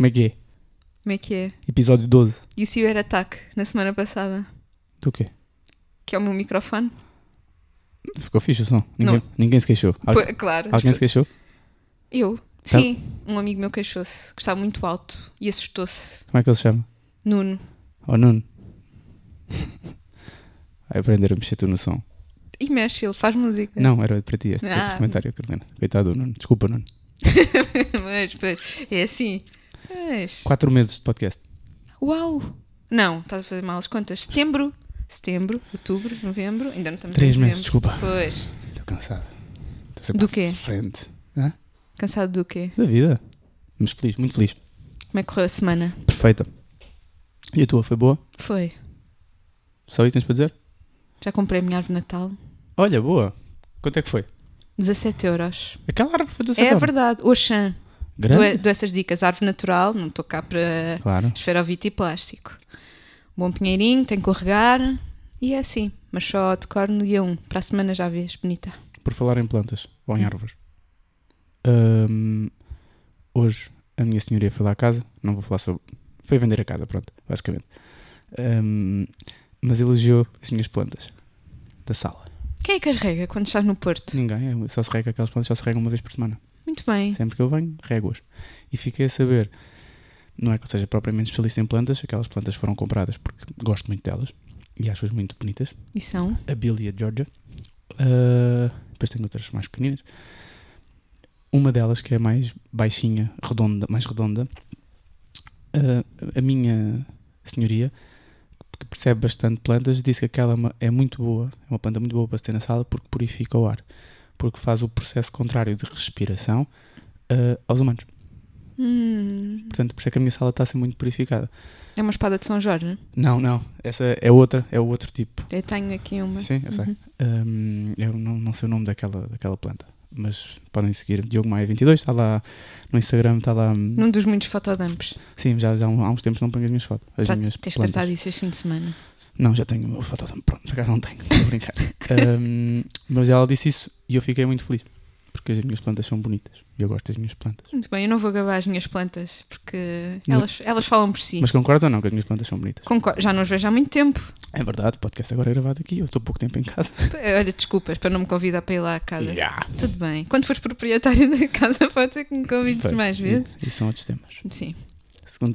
Como é que é? Como é que é? Episódio 12. E o Cyber Attack na semana passada? Do quê? Que é o meu microfone? Ficou fixe o som. Ninguém, ninguém se queixou. Algu- Pô, claro. Alguém se queixou? Eu? Tá. Sim, um amigo meu queixou-se, que estava muito alto e assustou-se. Como é que ele se chama? Nuno. Oh, Nuno. Vai aprender a mexer tu no som. E mexe, ele faz música. Não, era para ti este, Ah. este comentário, Carolina. Coitado do Nuno. Desculpa, Nuno. mas, pois, é assim. Mas... Quatro meses de podcast. Uau! Não, estás a fazer mal as contas. Setembro, setembro, outubro, novembro, ainda não estamos Três meses, desculpa. Pois. Estou cansado. Estou sempre Do quê? frente. Hã? Cansado do quê? Da vida. Mas feliz, muito feliz. Como é que correu a semana? Perfeita. E a tua foi boa? Foi. Só isso tens para dizer? Já comprei a minha árvore Natal. Olha, boa. Quanto é que foi? 17 euros. Aquela árvore foi 17 É euros. verdade. Oxã. Grande. Dou, essas dicas. Árvore natural, não estou cá para Claro. esferovite e plástico. Bom pinheirinho, tem que carregar. E é assim. Mas só decoro no dia 1. Para a semana já vês, bonita. Por falar em plantas ou em árvores. Hum, hoje a minha senhoria foi lá à casa. Não vou falar sobre. Foi vender a casa, pronto, basicamente. Hum, mas elogiou as minhas plantas da sala. Quem é que as rega quando estás no Porto? Ninguém, é- só se rega aquelas plantas, só se regam uma vez por semana. Muito bem. Sempre que eu venho, rego-as. E fiquei a saber, não é que eu seja propriamente especialista em plantas, aquelas plantas foram compradas porque gosto muito delas e acho-as muito bonitas. E são? A Bilia Georgia. Uh, depois tenho outras mais pequeninas. Uma delas que é mais baixinha, redonda, mais redonda. Uh, a minha senhoria, que percebe bastante plantas, disse que aquela é uma- é muito boa, é uma planta muito boa para se ter na sala porque purifica o ar. Porque faz o processo contrário de respiração uh, aos humanos. Hum, Portanto, por isso é que a minha sala está a ser muito purificada. é uma espada de São Jorge. Não, não, essa é outra, é o outro tipo. Eu tenho aqui uma. Sim, eu sei. Uhum. Hum, eu não, não sei o nome daquela, daquela planta, mas podem seguir. Diogo Maia 22, está lá no Instagram, está lá. hum, Num dos muitos fotodumps. Sim, já, já há um- uns tempos não ponho as minhas fotos. As minhas Tens plantas. tratado isso este fim de semana. Não, já tenho o meu fotodump pronto, já não tenho, estou a brincar. Hum, mas ela disse isso e eu fiquei muito feliz, porque as minhas plantas são bonitas e eu gosto das minhas plantas. Muito bem, eu não vou gabar as minhas plantas porque Mas- elas, elas falam por si. Mas concordas ou não que as minhas plantas são bonitas? Concordo, já não os vejo há muito tempo. É verdade, o podcast agora é gravado aqui, eu estou pouco tempo em casa. Olha, desculpas para não me convidar para ir lá à casa. Yeah. Tudo bem. Quando fores proprietário da casa, pode ser que me convides mais vezes. E, e são outros temas. Sim. Segundo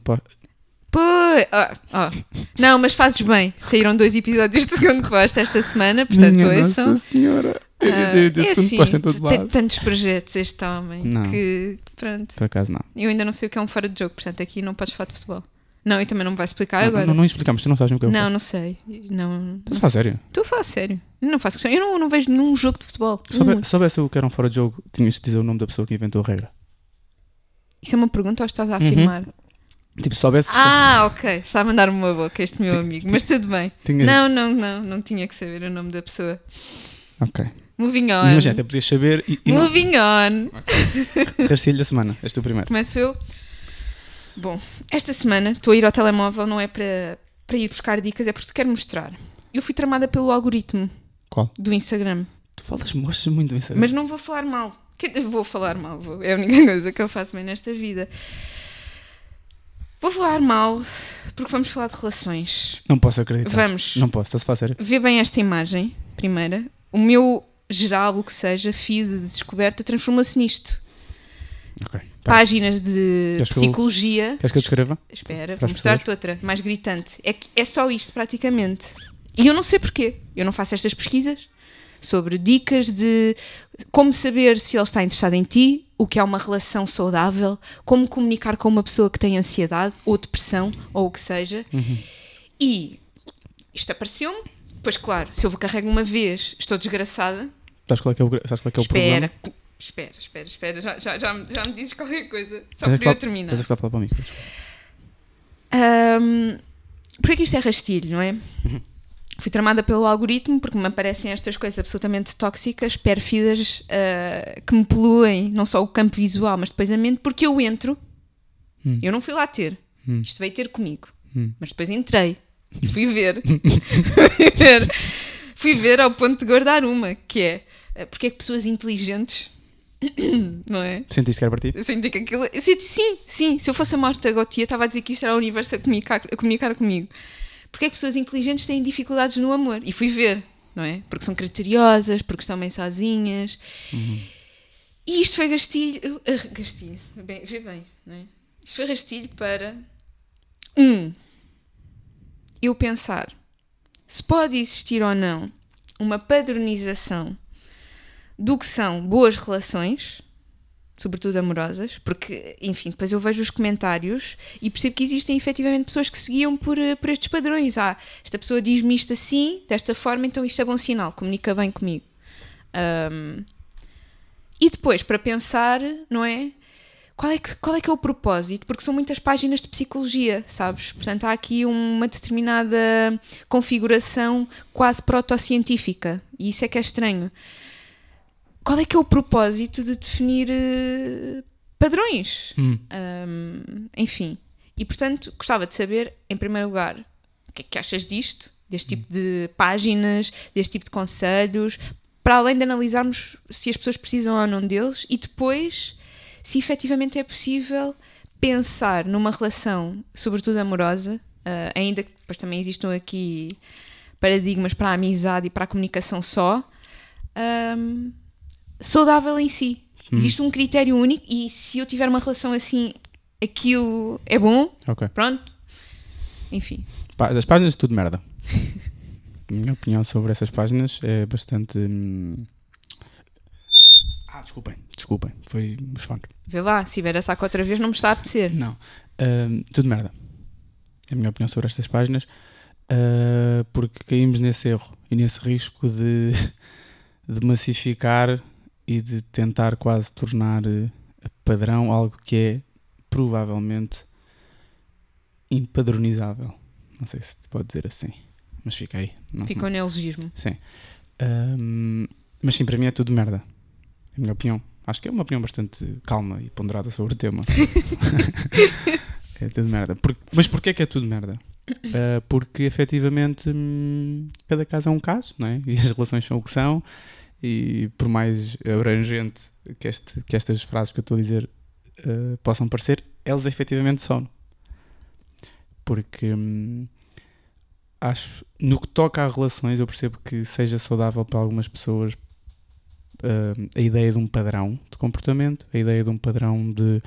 Pois, ó, ó. Não, mas fazes bem. Saíram dois episódios de segundo posto esta semana, portanto, Minha ouçam. Nossa Senhora! Eu Ah, eu dei é segundo assim, posto em todo tem lado. tantos projetos este homem Não. que, pronto. Por acaso não. Eu ainda não sei o que é um fora de jogo, portanto, aqui não podes falar de futebol. Não, e também não me vais explicar não, agora. não, não explicamos, tu não sabes o que é Não, não sei. Não, Estás a falar sério? Estou a falar sério. Eu não faço questão. Eu não, não vejo nenhum jogo de futebol. Um. se soubesse o que era um fora de jogo, tinhas de dizer o nome da pessoa que inventou a regra. Isso é uma pergunta ou estás a Uhum. Tipo, se soubesse. Ah, ok. Está a mandar-me uma boca este meu amigo, mas tudo bem. tinhas... Não, não, não. Não tinha que saber o nome da pessoa. Ok. Moving on. Mas imagina, até podias saber e, e não. Moving on. Rastilho da semana. És tu primeiro. Começo eu. Bom, esta semana estou a ir ao telemóvel, não é para, para ir buscar dicas, é porque te quero mostrar. Eu fui tramada pelo algoritmo Qual? do Instagram. Tu falas, mostras muito do Instagram. Mas não vou falar mal. Vou falar mal, vou. é a única coisa que eu faço bem nesta vida. Vou falar mal porque vamos falar de relações. Não posso acreditar. Vamos. Não posso, estás a falar sério. Vê bem esta imagem, primeira. O meu geral, o que seja, feed de descoberta, transforma-se nisto. Ok. Pera. Páginas de Queres que eu- psicologia. Queres que eu descreva? Espera, Para vou mostrar-te outra, mais gritante. É que é só isto, praticamente. E eu não sei porquê. Eu não faço estas pesquisas sobre dicas de como saber se ele está interessado em ti, o que é uma relação saudável, como comunicar com uma pessoa que tem ansiedade ou depressão, ou o que seja. Uhum. E isto apareceu-me. Pois claro, se eu vou carrego uma vez, estou desgraçada. Sabes qual é que é o, sabes qual é que é o espera, problema? espera, espera, espera. Já, já, já, me- já me dizes qualquer coisa. Só a para eu terminar. Estás a só falar para o micro. Ahm, porque isto é rastilho, não é? Uhum. Fui tramada pelo algoritmo porque me aparecem estas coisas absolutamente tóxicas, pérfidas, ah, que me poluem não só o campo visual, mas depois a mente, porque eu entro, Hum. eu não fui lá ter, Hum. isto veio ter comigo, Hum. mas depois entrei e fui ver. fui ver. Fui ver ao ponto de guardar uma, que é ah, porque é que pessoas inteligentes não é? Sentiste que era para ti? Senti que aquilo. eu senti- sim, sim. Se eu fosse a Marta Gautier, estava a dizer que isto era o universo a comunicar, a comunicar comigo. Porque é que pessoas inteligentes têm dificuldades no amor? E fui ver, não é? Porque são criteriosas, porque estão bem sozinhas. E isto foi gastilho. ah, gastilho. Bem, vê bem, não é? Isto foi rastilho para. Um. Eu pensar se pode existir ou não uma padronização do que são boas relações, sobretudo amorosas, porque, enfim, depois eu vejo os comentários e percebo que existem efetivamente pessoas que seguiam por, eh, por estes padrões. Ah, esta pessoa diz-me isto assim, desta forma, então isto é bom sinal, comunica bem comigo. Ahm, e depois, para pensar, não é? Qual é, que, qual é que é o propósito? Porque são muitas páginas de psicologia, sabes? Portanto, há aqui uma determinada configuração quase protocientífica. E isso é que é estranho. Qual é que é o propósito de definir eh, padrões? Hum. Hum, enfim. E portanto, gostava de saber, em primeiro lugar, o que é que achas disto? Deste tipo de páginas, deste tipo de conselhos, para além de analisarmos se as pessoas precisam ou não deles e depois se efetivamente é possível pensar numa relação, sobretudo amorosa, ah, ainda que depois também existam aqui paradigmas para a amizade e para a comunicação só, ahm, saudável em si. Existe um critério único e se eu tiver uma relação assim, aquilo é bom, Ok. pronto. Enfim. As páginas tudo merda. A minha opinião sobre essas páginas é bastante. hum, Ah, desculpem, desculpem, foi os fones. Vê lá, se vier ataque outra vez não me está a apetecer. Não, Hum, tudo merda. É a minha opinião sobre estas páginas, ah, porque caímos nesse erro e nesse risco de, de massificar e de tentar quase tornar eh, padrão algo que é provavelmente impadronizável. Não sei se pode dizer assim, mas fica aí. Não- Fica o neologismo. Sim. Ahm, mas sim, para mim é tudo merda. É a minha opinião. Acho que é uma opinião bastante calma e ponderada sobre o tema. é tudo merda. Por- mas porquê que é tudo merda? Ah, porque efetivamente hum, cada caso é um caso, não é? E as relações são o que são. E por mais abrangente que, este, que estas frases que eu estou a dizer ah, possam parecer, elas efetivamente são. Porque hum, acho, no que toca a relações, eu percebo que seja saudável para algumas pessoas uh, a ideia de um padrão de comportamento, a ideia de um padrão de,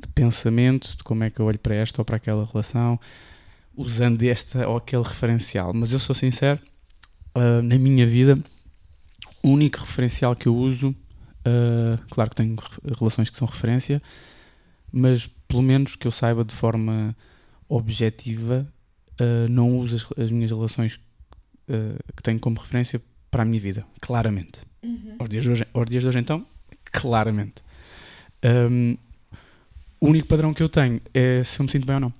de pensamento, de como é que eu olho para esta ou para aquela relação, usando esta ou aquele referencial. Mas eu sou sincero, uh, na minha vida, o único referencial que eu uso, uh, claro que tenho re- relações que são referência, mas pelo menos que eu saiba de forma objetiva, uh, não uso as, as minhas relações uh, que tenho como referência para a minha vida, claramente. Aos, dias de hoje, aos dias de hoje, então, claramente. Um, o único padrão que eu tenho é se eu me sinto bem ou não.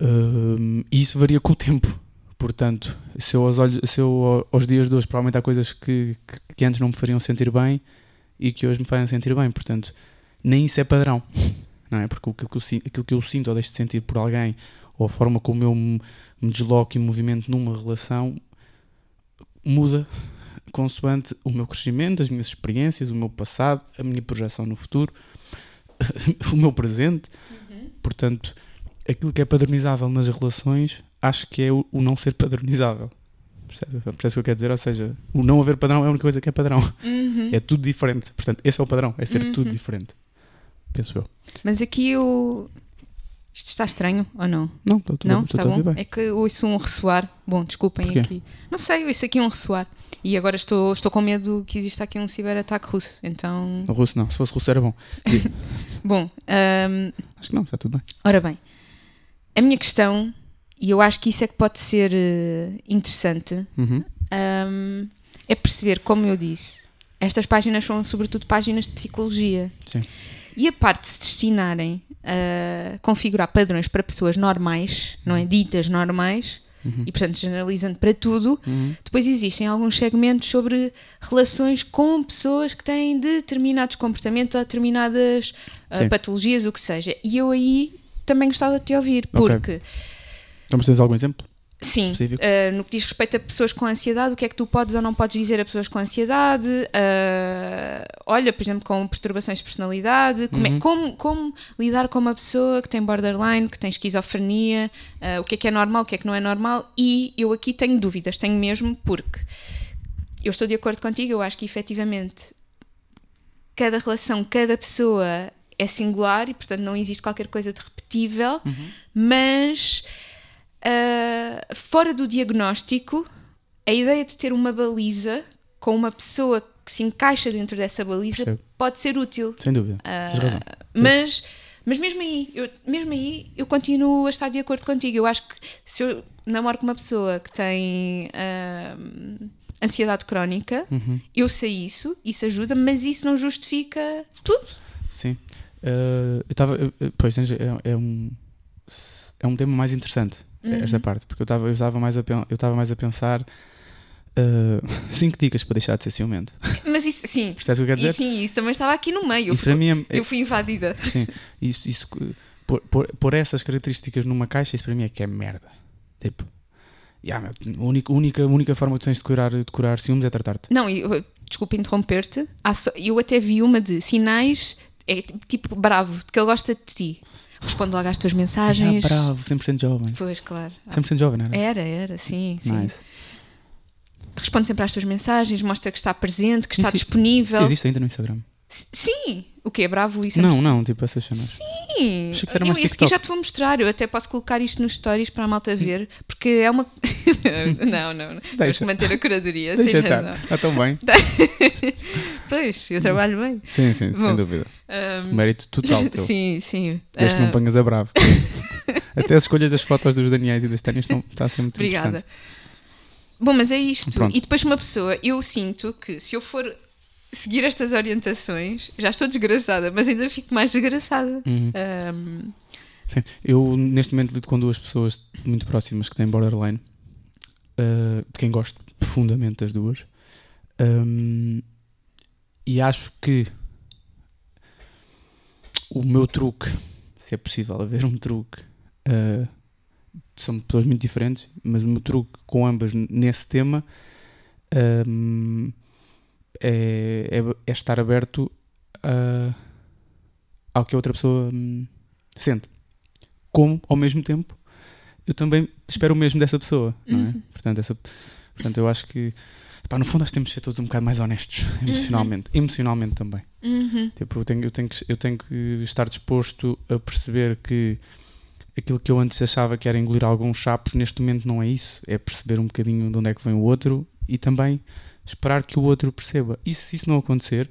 Um, e isso varia com o tempo. Portanto, se eu, aos, olhos, se eu aos dias de hoje, provavelmente há coisas que, que, que antes não me fariam sentir bem e que hoje me fazem sentir bem. Portanto, nem isso é padrão. Não é? Porque aquilo que, eu, aquilo que eu sinto ou deixo de sentir por alguém, ou a forma como eu me, me desloco e me movimento numa relação, muda consoante o meu crescimento, as minhas experiências, o meu passado, a minha projeção no futuro, o meu presente. Portanto, aquilo que é padronizável nas relações, acho que é o, o não ser padronizável. Percebe? Percebe o que eu quero dizer? Ou seja, o não haver padrão é a única coisa que é padrão. Uhum. É tudo diferente. Portanto, esse é o padrão, é ser tudo Uhum. diferente. Penso eu. Mas aqui eu. Isto está estranho ou não? Não, estou estou- Não? estou Está ouvir bom? bem. É que eu ouço um ressoar. Bom, desculpem Porquê? aqui. Não sei, ouço aqui um ressoar. E agora estou, estou com medo que exista aqui um ciberataque russo. Então. O russo não, se fosse russo era bom. Bom, hum, Acho que não, está tudo bem. ora bem. A minha questão, e eu acho que isso é que pode ser eh, interessante, Uhum. hum, é perceber, como eu disse, estas páginas são sobretudo páginas de psicologia. Sim. E a parte de se destinarem a configurar padrões para pessoas normais, não é? Ditas normais, Uhum. e portanto generalizando para tudo, Uhum. depois existem alguns segmentos sobre relações com pessoas que têm determinados comportamentos ou determinadas Sim. patologias, o que seja. E eu aí também gostava de te ouvir, porque Então, mas tens algum exemplo? Sim, uh, no que diz respeito a pessoas com ansiedade, o que é que tu podes ou não podes dizer a pessoas com ansiedade? Uh, olha, por exemplo, com perturbações de personalidade, como, é- Uhum. como, como lidar com uma pessoa que tem borderline, que tem esquizofrenia, uh, o que é que é normal, o que é que não é normal, e eu aqui tenho dúvidas, tenho mesmo, porque eu estou de acordo contigo, eu acho que efetivamente cada relação, cada pessoa é singular e, portanto, não existe qualquer coisa de repetível, Uhum. mas uh, fora do diagnóstico, a ideia de ter uma baliza com uma pessoa que se encaixa dentro dessa baliza Percebo. pode ser útil. Sem dúvida. Tens razão. Mas, mas mesmo aí, eu, mesmo aí, eu continuo a estar de acordo contigo. Eu acho que se eu namoro com uma pessoa que tem ahm, ansiedade crónica, Uhum. eu sei isso, isso ajuda, mas isso não justifica tudo. Sim. Uh, eu estava. Pois, é, é um. É um tema mais interessante, esta Uhum. parte, porque eu estava eu estava mais, a eu estava mais a pensar. uh, cinco dicas para deixar de ser ciumento. Mas isso, sim, Percebes o que eu quero dizer? sim, isso também estava aqui no meio. Eu, Isso para fui- mim é, é- eu fui invadida. Sim, isso, isso por, por, por essas características numa caixa, isso para mim é que é merda. Tipo, yeah, meu, a, única, única, única forma que tu tens de curar, de curar ciúmes é tratar-te. Não, eu, desculpa interromper-te. Eu até vi uma de sinais, é tipo bravo, de que ele gosta de ti. Responde logo às tuas Ah, mensagens. bravo, 100% jovem. Pois, claro. 100% jovem, não era? Era, era, sim, sim. Nice. Responde sempre às tuas mensagens, mostra que está presente, que está disponível. Existe ainda no Instagram. Sim! O que é bravo? Isso é Não, não, tipo essas cenas. Sim! Achei que era eu, mais esse aqui já te vou mostrar. Eu até posso colocar isto nos stories para a malta ver, porque é uma. não, não, não. Tens Deixa. que manter a curadoria. Deixa tens estar. Está tão bem. Pois, eu trabalho bem. Sim, sim, Bom, sem dúvida. Ahm, Mérito total teu. sim, sim. Desde que não Ah, ponhas a bravo. Até as escolhas das fotos dos Daniels e das Tânias estão, está a ser muito Obrigada. interessante. Bom, mas é isto. Pronto. E depois uma pessoa, eu sinto que se eu for seguir estas orientações, já estou desgraçada, mas ainda fico mais desgraçada. Uhum. Ahm, Sim. Eu, neste momento, lido com duas pessoas muito próximas que têm borderline, uh, de quem gosto profundamente das duas. Um, e acho que o meu truque, se é possível haver um truque, uh, são pessoas muito diferentes, mas o meu truque com ambas nesse tema um, é, é- é estar aberto a- ao que a outra pessoa hum, sente como ao mesmo tempo eu também espero o mesmo dessa pessoa, não é? Uhum. Portanto, essa, portanto, eu acho que pá, no fundo nós temos de ser todos um bocado mais honestos emocionalmente, emocionalmente também. uhum, Tipo, eu tenho, eu, tenho que, eu tenho que estar disposto a perceber que aquilo que eu antes achava que era engolir alguns chapos, neste momento não é isso. É perceber um bocadinho de onde é que vem o outro e também esperar que o outro perceba. E se isso não acontecer,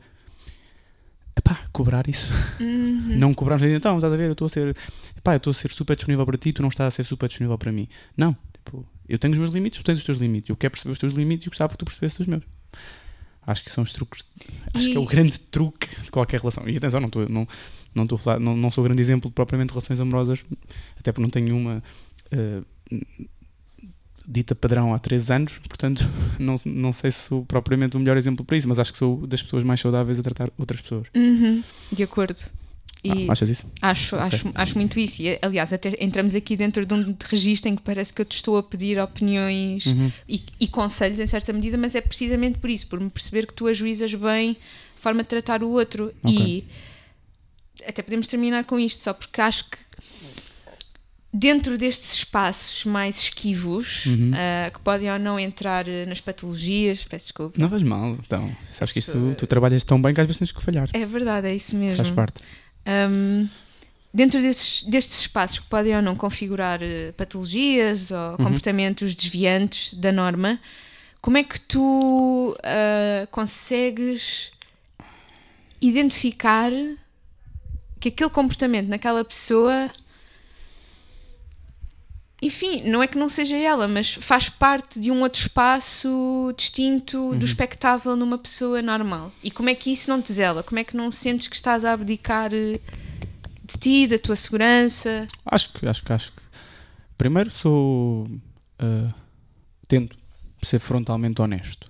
epá, cobrar isso. uhum. Não cobrar então, estás a ver, eu estou a ser, epá, eu estou a ser super disponível para ti, tu não estás a ser super disponível para mim. Não, tipo, eu tenho os meus limites, tu tens os teus limites. Eu quero perceber os teus limites e gostava que tu percebesses os meus. Acho que são os truques, acho que é o E- grande truque de qualquer relação. E atenção, não estou, não, não estou a falar, não, não sou grande exemplo propriamente de relações amorosas, até porque não tenho uma eh, dita padrão há 3 anos, portanto não, não sei se sou propriamente o melhor exemplo para isso, mas acho que sou das pessoas mais saudáveis a tratar outras pessoas. Uhum, De acordo. E Ah, achas isso? acho, ok. acho, acho muito isso. E, aliás, até entramos aqui dentro de um registro em que parece que eu te estou a pedir opiniões Uhum. e, e conselhos em certa medida, mas é precisamente por isso, por me perceber que tu ajuizas bem a forma de tratar o outro. E até podemos terminar com isto, só porque acho que dentro destes espaços mais esquivos, Uhum. ah, que podem ou não entrar eh, nas patologias, peço desculpa. Não faz mal, então. Sabes que isto, Desculpa. tu trabalhas tão bem que às vezes tens que falhar. É verdade, é isso mesmo. Faz parte. Um, dentro desses, destes espaços que podem ou não configurar eh, patologias ou Uhum. comportamentos desviantes da norma, como é que tu ah, consegues identificar que aquele comportamento naquela pessoa. Enfim, não é que não seja ela, mas faz parte de um outro espaço distinto do espectável numa pessoa normal. E como é que isso não te zela? Como é que não sentes que estás a abdicar eh, de ti, da tua segurança? Acho que, acho que, acho que. Primeiro sou. ah, tento ser frontalmente honesto.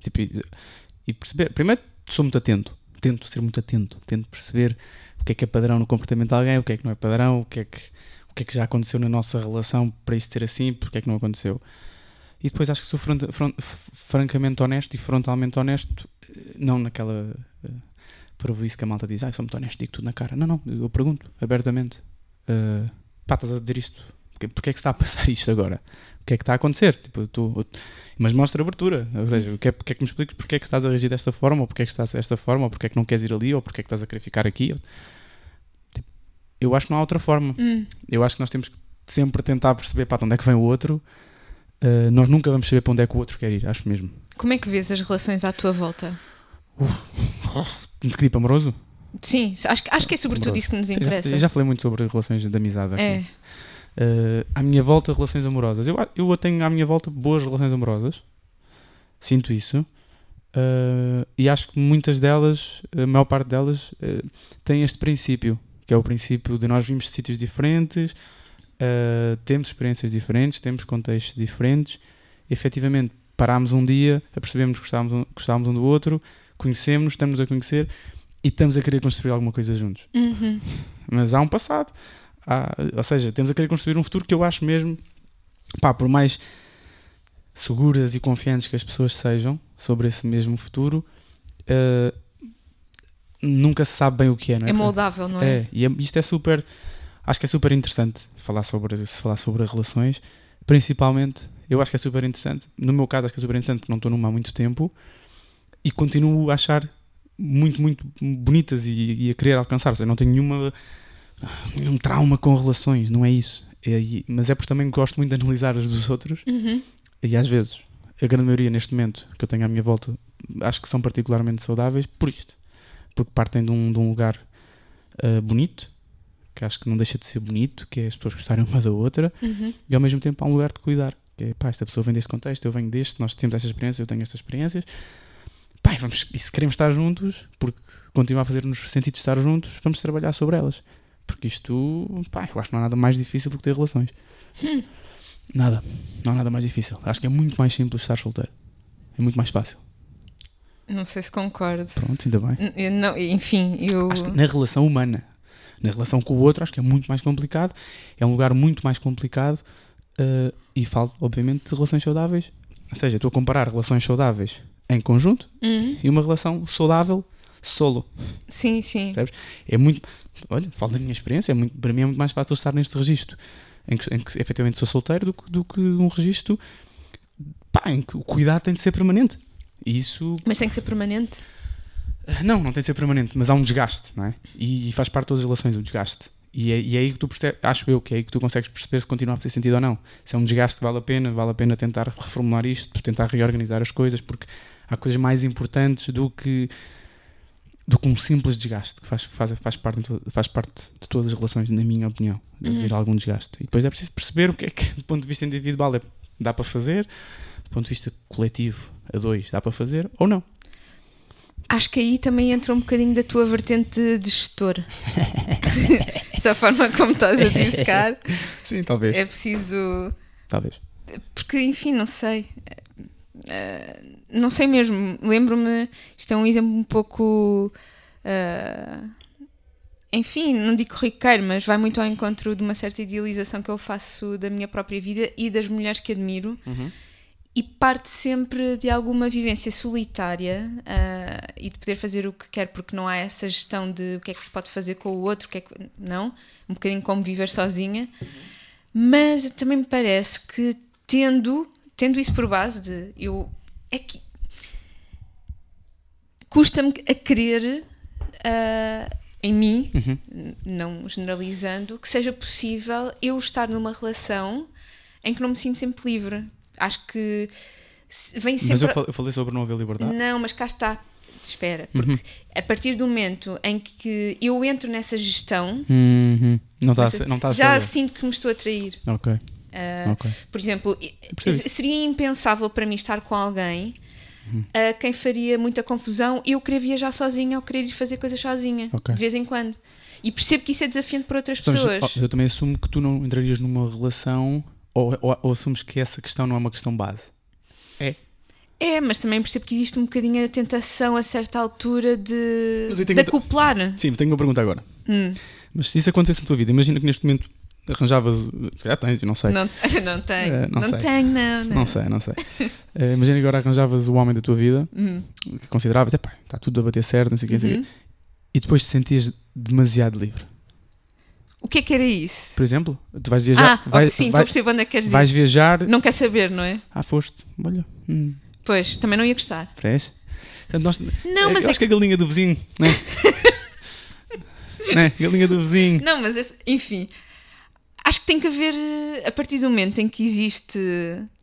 Tipo, e, e perceber. Primeiro sou muito atento. Tento ser muito atento. Tento perceber o que é que é padrão no comportamento de alguém, o que é que não é padrão, o que é que, que é que já aconteceu na nossa relação para isto ser assim, porque é que não aconteceu. E depois acho que sou fron- fron- f- francamente honesto e frontalmente honesto, eh, não naquela uh, isso que a malta diz, ah, sou muito honesto, digo tudo na cara. Não, não, eu pergunto abertamente, uh, pá, estás a dizer isto, porque, porque é que está a passar isto agora? O que é que está a acontecer? Tipo, tu, mas mostra abertura, ou seja, o que é, porque é que me explicas porque é que estás a reagir desta forma, ou porque é que estás desta forma, ou porque é que não queres ir ali, ou porque é que estás a querer ficar aqui. Tipo, eu acho que não há outra forma. Hum. Eu acho que nós temos que sempre tentar perceber para onde é que vem o outro. Uh, nós nunca vamos saber para onde é que o outro quer ir, acho mesmo. Como é que vês as relações à tua volta? De que tipo amoroso? Sim, acho, que- acho que é sobretudo Amoroso. isso que nos já- interessa. Eu já falei muito sobre relações de amizade aqui. é. Uh, à minha volta, relações amorosas. Eu, eu tenho à minha volta boas relações amorosas. Sinto isso. Uh, e acho que muitas delas, a maior parte delas, uh, têm este princípio, que é o princípio de nós vimos de sítios diferentes, uh, temos experiências diferentes, temos contextos diferentes. E, efetivamente, parámos um dia, apercebemos que gostávamos um, gostávamos um do outro, conhecemos, estamos a conhecer e estamos a querer construir alguma coisa juntos Uhum. mas há um passado. Há- ou seja, temos a querer construir um futuro que eu acho mesmo, pá, por mais seguras e confiantes que as pessoas sejam sobre esse mesmo futuro, eh, nunca se sabe bem o que é, não é? É moldável, não é? É, e é- isto é super, acho que é super interessante falar sobre, falar sobre relações, principalmente, eu acho que é super interessante, no meu caso acho que é super interessante porque não estou numa há muito tempo e continuo a achar muito, muito bonitas e, e a querer alcançar, ou seja, não tenho nenhuma, nenhum trauma com relações, não é isso, É- e- mas é porque também gosto muito de analisar as dos outros Uhum. e às vezes, a grande maioria neste momento que eu tenho à minha volta, acho que são particularmente saudáveis por isto. Porque partem de um, de um lugar ah, bonito, que acho que não deixa de ser bonito, que é as pessoas gostarem uma da outra, Uhum. e ao mesmo tempo há um lugar de cuidar. Que é, pá, esta pessoa vem deste contexto, eu venho deste, nós temos esta experiência, eu tenho estas experiências. Pá, e, vamos, e se queremos estar juntos, porque continua a fazer-nos sentido estar juntos, vamos trabalhar sobre elas. Porque isto, pá, eu acho que não há nada mais difícil do que ter relações. Nada. Não há nada mais difícil. Acho que é muito mais simples estar solteiro. É muito mais fácil. Não sei se concordo. Pronto, ainda bem. N- não- enfim, eu. Na relação humana, na relação com o outro, acho que é muito mais complicado. É um lugar muito mais complicado. eh, e falo, obviamente, de relações saudáveis. Ou seja, estou a comparar relações saudáveis em conjunto Uhum. e uma relação saudável solo. Sim, sim. É muito. Olha, falo da minha experiência, é muito, para mim é muito mais fácil estar neste registro em que, em que efetivamente sou solteiro do que, do que um registro pá, em que o cuidado tem de ser permanente. E isso. Mas tem que ser permanente. Não, não tem de ser permanente, mas há um desgaste, não é? E, faz parte de todas as relações o desgaste. E é, e é aí que tu percebes, acho eu, que é aí que tu consegues perceber se continua a fazer sentido ou não. Se é um desgaste, vale a pena, vale a pena tentar reformular isto, tentar reorganizar as coisas, porque há coisas mais importantes do que do que um simples desgaste, que faz, faz, faz, parte, faz parte de todas as relações, na minha opinião, de haver algum desgaste. E depois é preciso perceber o que é que, do ponto de vista individual, é, dá para fazer, do ponto de vista coletivo, a dois, dá para fazer ou não. Acho que aí também entra um bocadinho da tua vertente de gestor. Essa forma como estás a dissecar, Sim, talvez. é preciso. Talvez. Porque, enfim, não sei. Eh, não sei mesmo. Lembro-me. Isto é um exemplo um pouco. eh, enfim, não digo corriqueiro, mas vai muito ao encontro de uma certa idealização que eu faço da minha própria vida e das mulheres que admiro. Uhum. E parte sempre de alguma vivência solitária ah, e de poder fazer o que quer, porque não há essa gestão de o que é que se pode fazer com o outro, o que é que. Não. Um bocadinho como viver sozinha. Mas também me parece que tendo, tendo isso por base de eu. É que. Custa-me a querer ah, em mim, Uhum. não generalizando, que seja possível eu estar numa relação em que não me sinto sempre livre. Acho que vem sempre. Mas eu, fal- eu falei sobre não haver liberdade. Não, mas cá está. Espera, porque Uhum. a partir do momento em que eu entro nessa gestão, Uhum. Não está a. Não a já sinto que me estou a trair. Ok, Ah, ok. por exemplo, seria impensável para mim estar com alguém Uhum. a quem faria muita confusão eu querer viajar sozinha ou querer ir fazer coisas sozinha, Ok. de vez em quando. E percebo que isso é desafiante para outras Então, pessoas. eu também assumo que tu não entrarias numa relação ou, ou, ou assumes que essa questão não é uma questão base. É, mas também percebo que existe um bocadinho a tentação a certa altura de, de outra- acoplar. Sim, tenho uma pergunta agora. Hum. Mas se isso acontecesse na tua vida, imagina que neste momento arranjavas. Já tens, eu não sei. Não, não tenho. Eh, não não sei. tenho, não. Não. Não sei, não sei. Eh, imagina agora arranjavas o homem da tua vida Hum, que consideravas, está tudo a bater certo, não sei o quê, não sei o quê, uhum. e depois te sentias demasiado livre. O que é que era isso? Por exemplo, tu vais viajar, ah, vai- sim, estou a perceber onde é que queres ir. vais viajar, Não quer saber, não é? ah, foste, olha, hum, Pois, também não ia gostar. parece. Portanto, nós, Não, eu mas é acho que a galinha do vizinho, né? né? Galinha do vizinho. Não, mas esse- enfim. Acho que tem que haver, eh, a partir do momento em que existe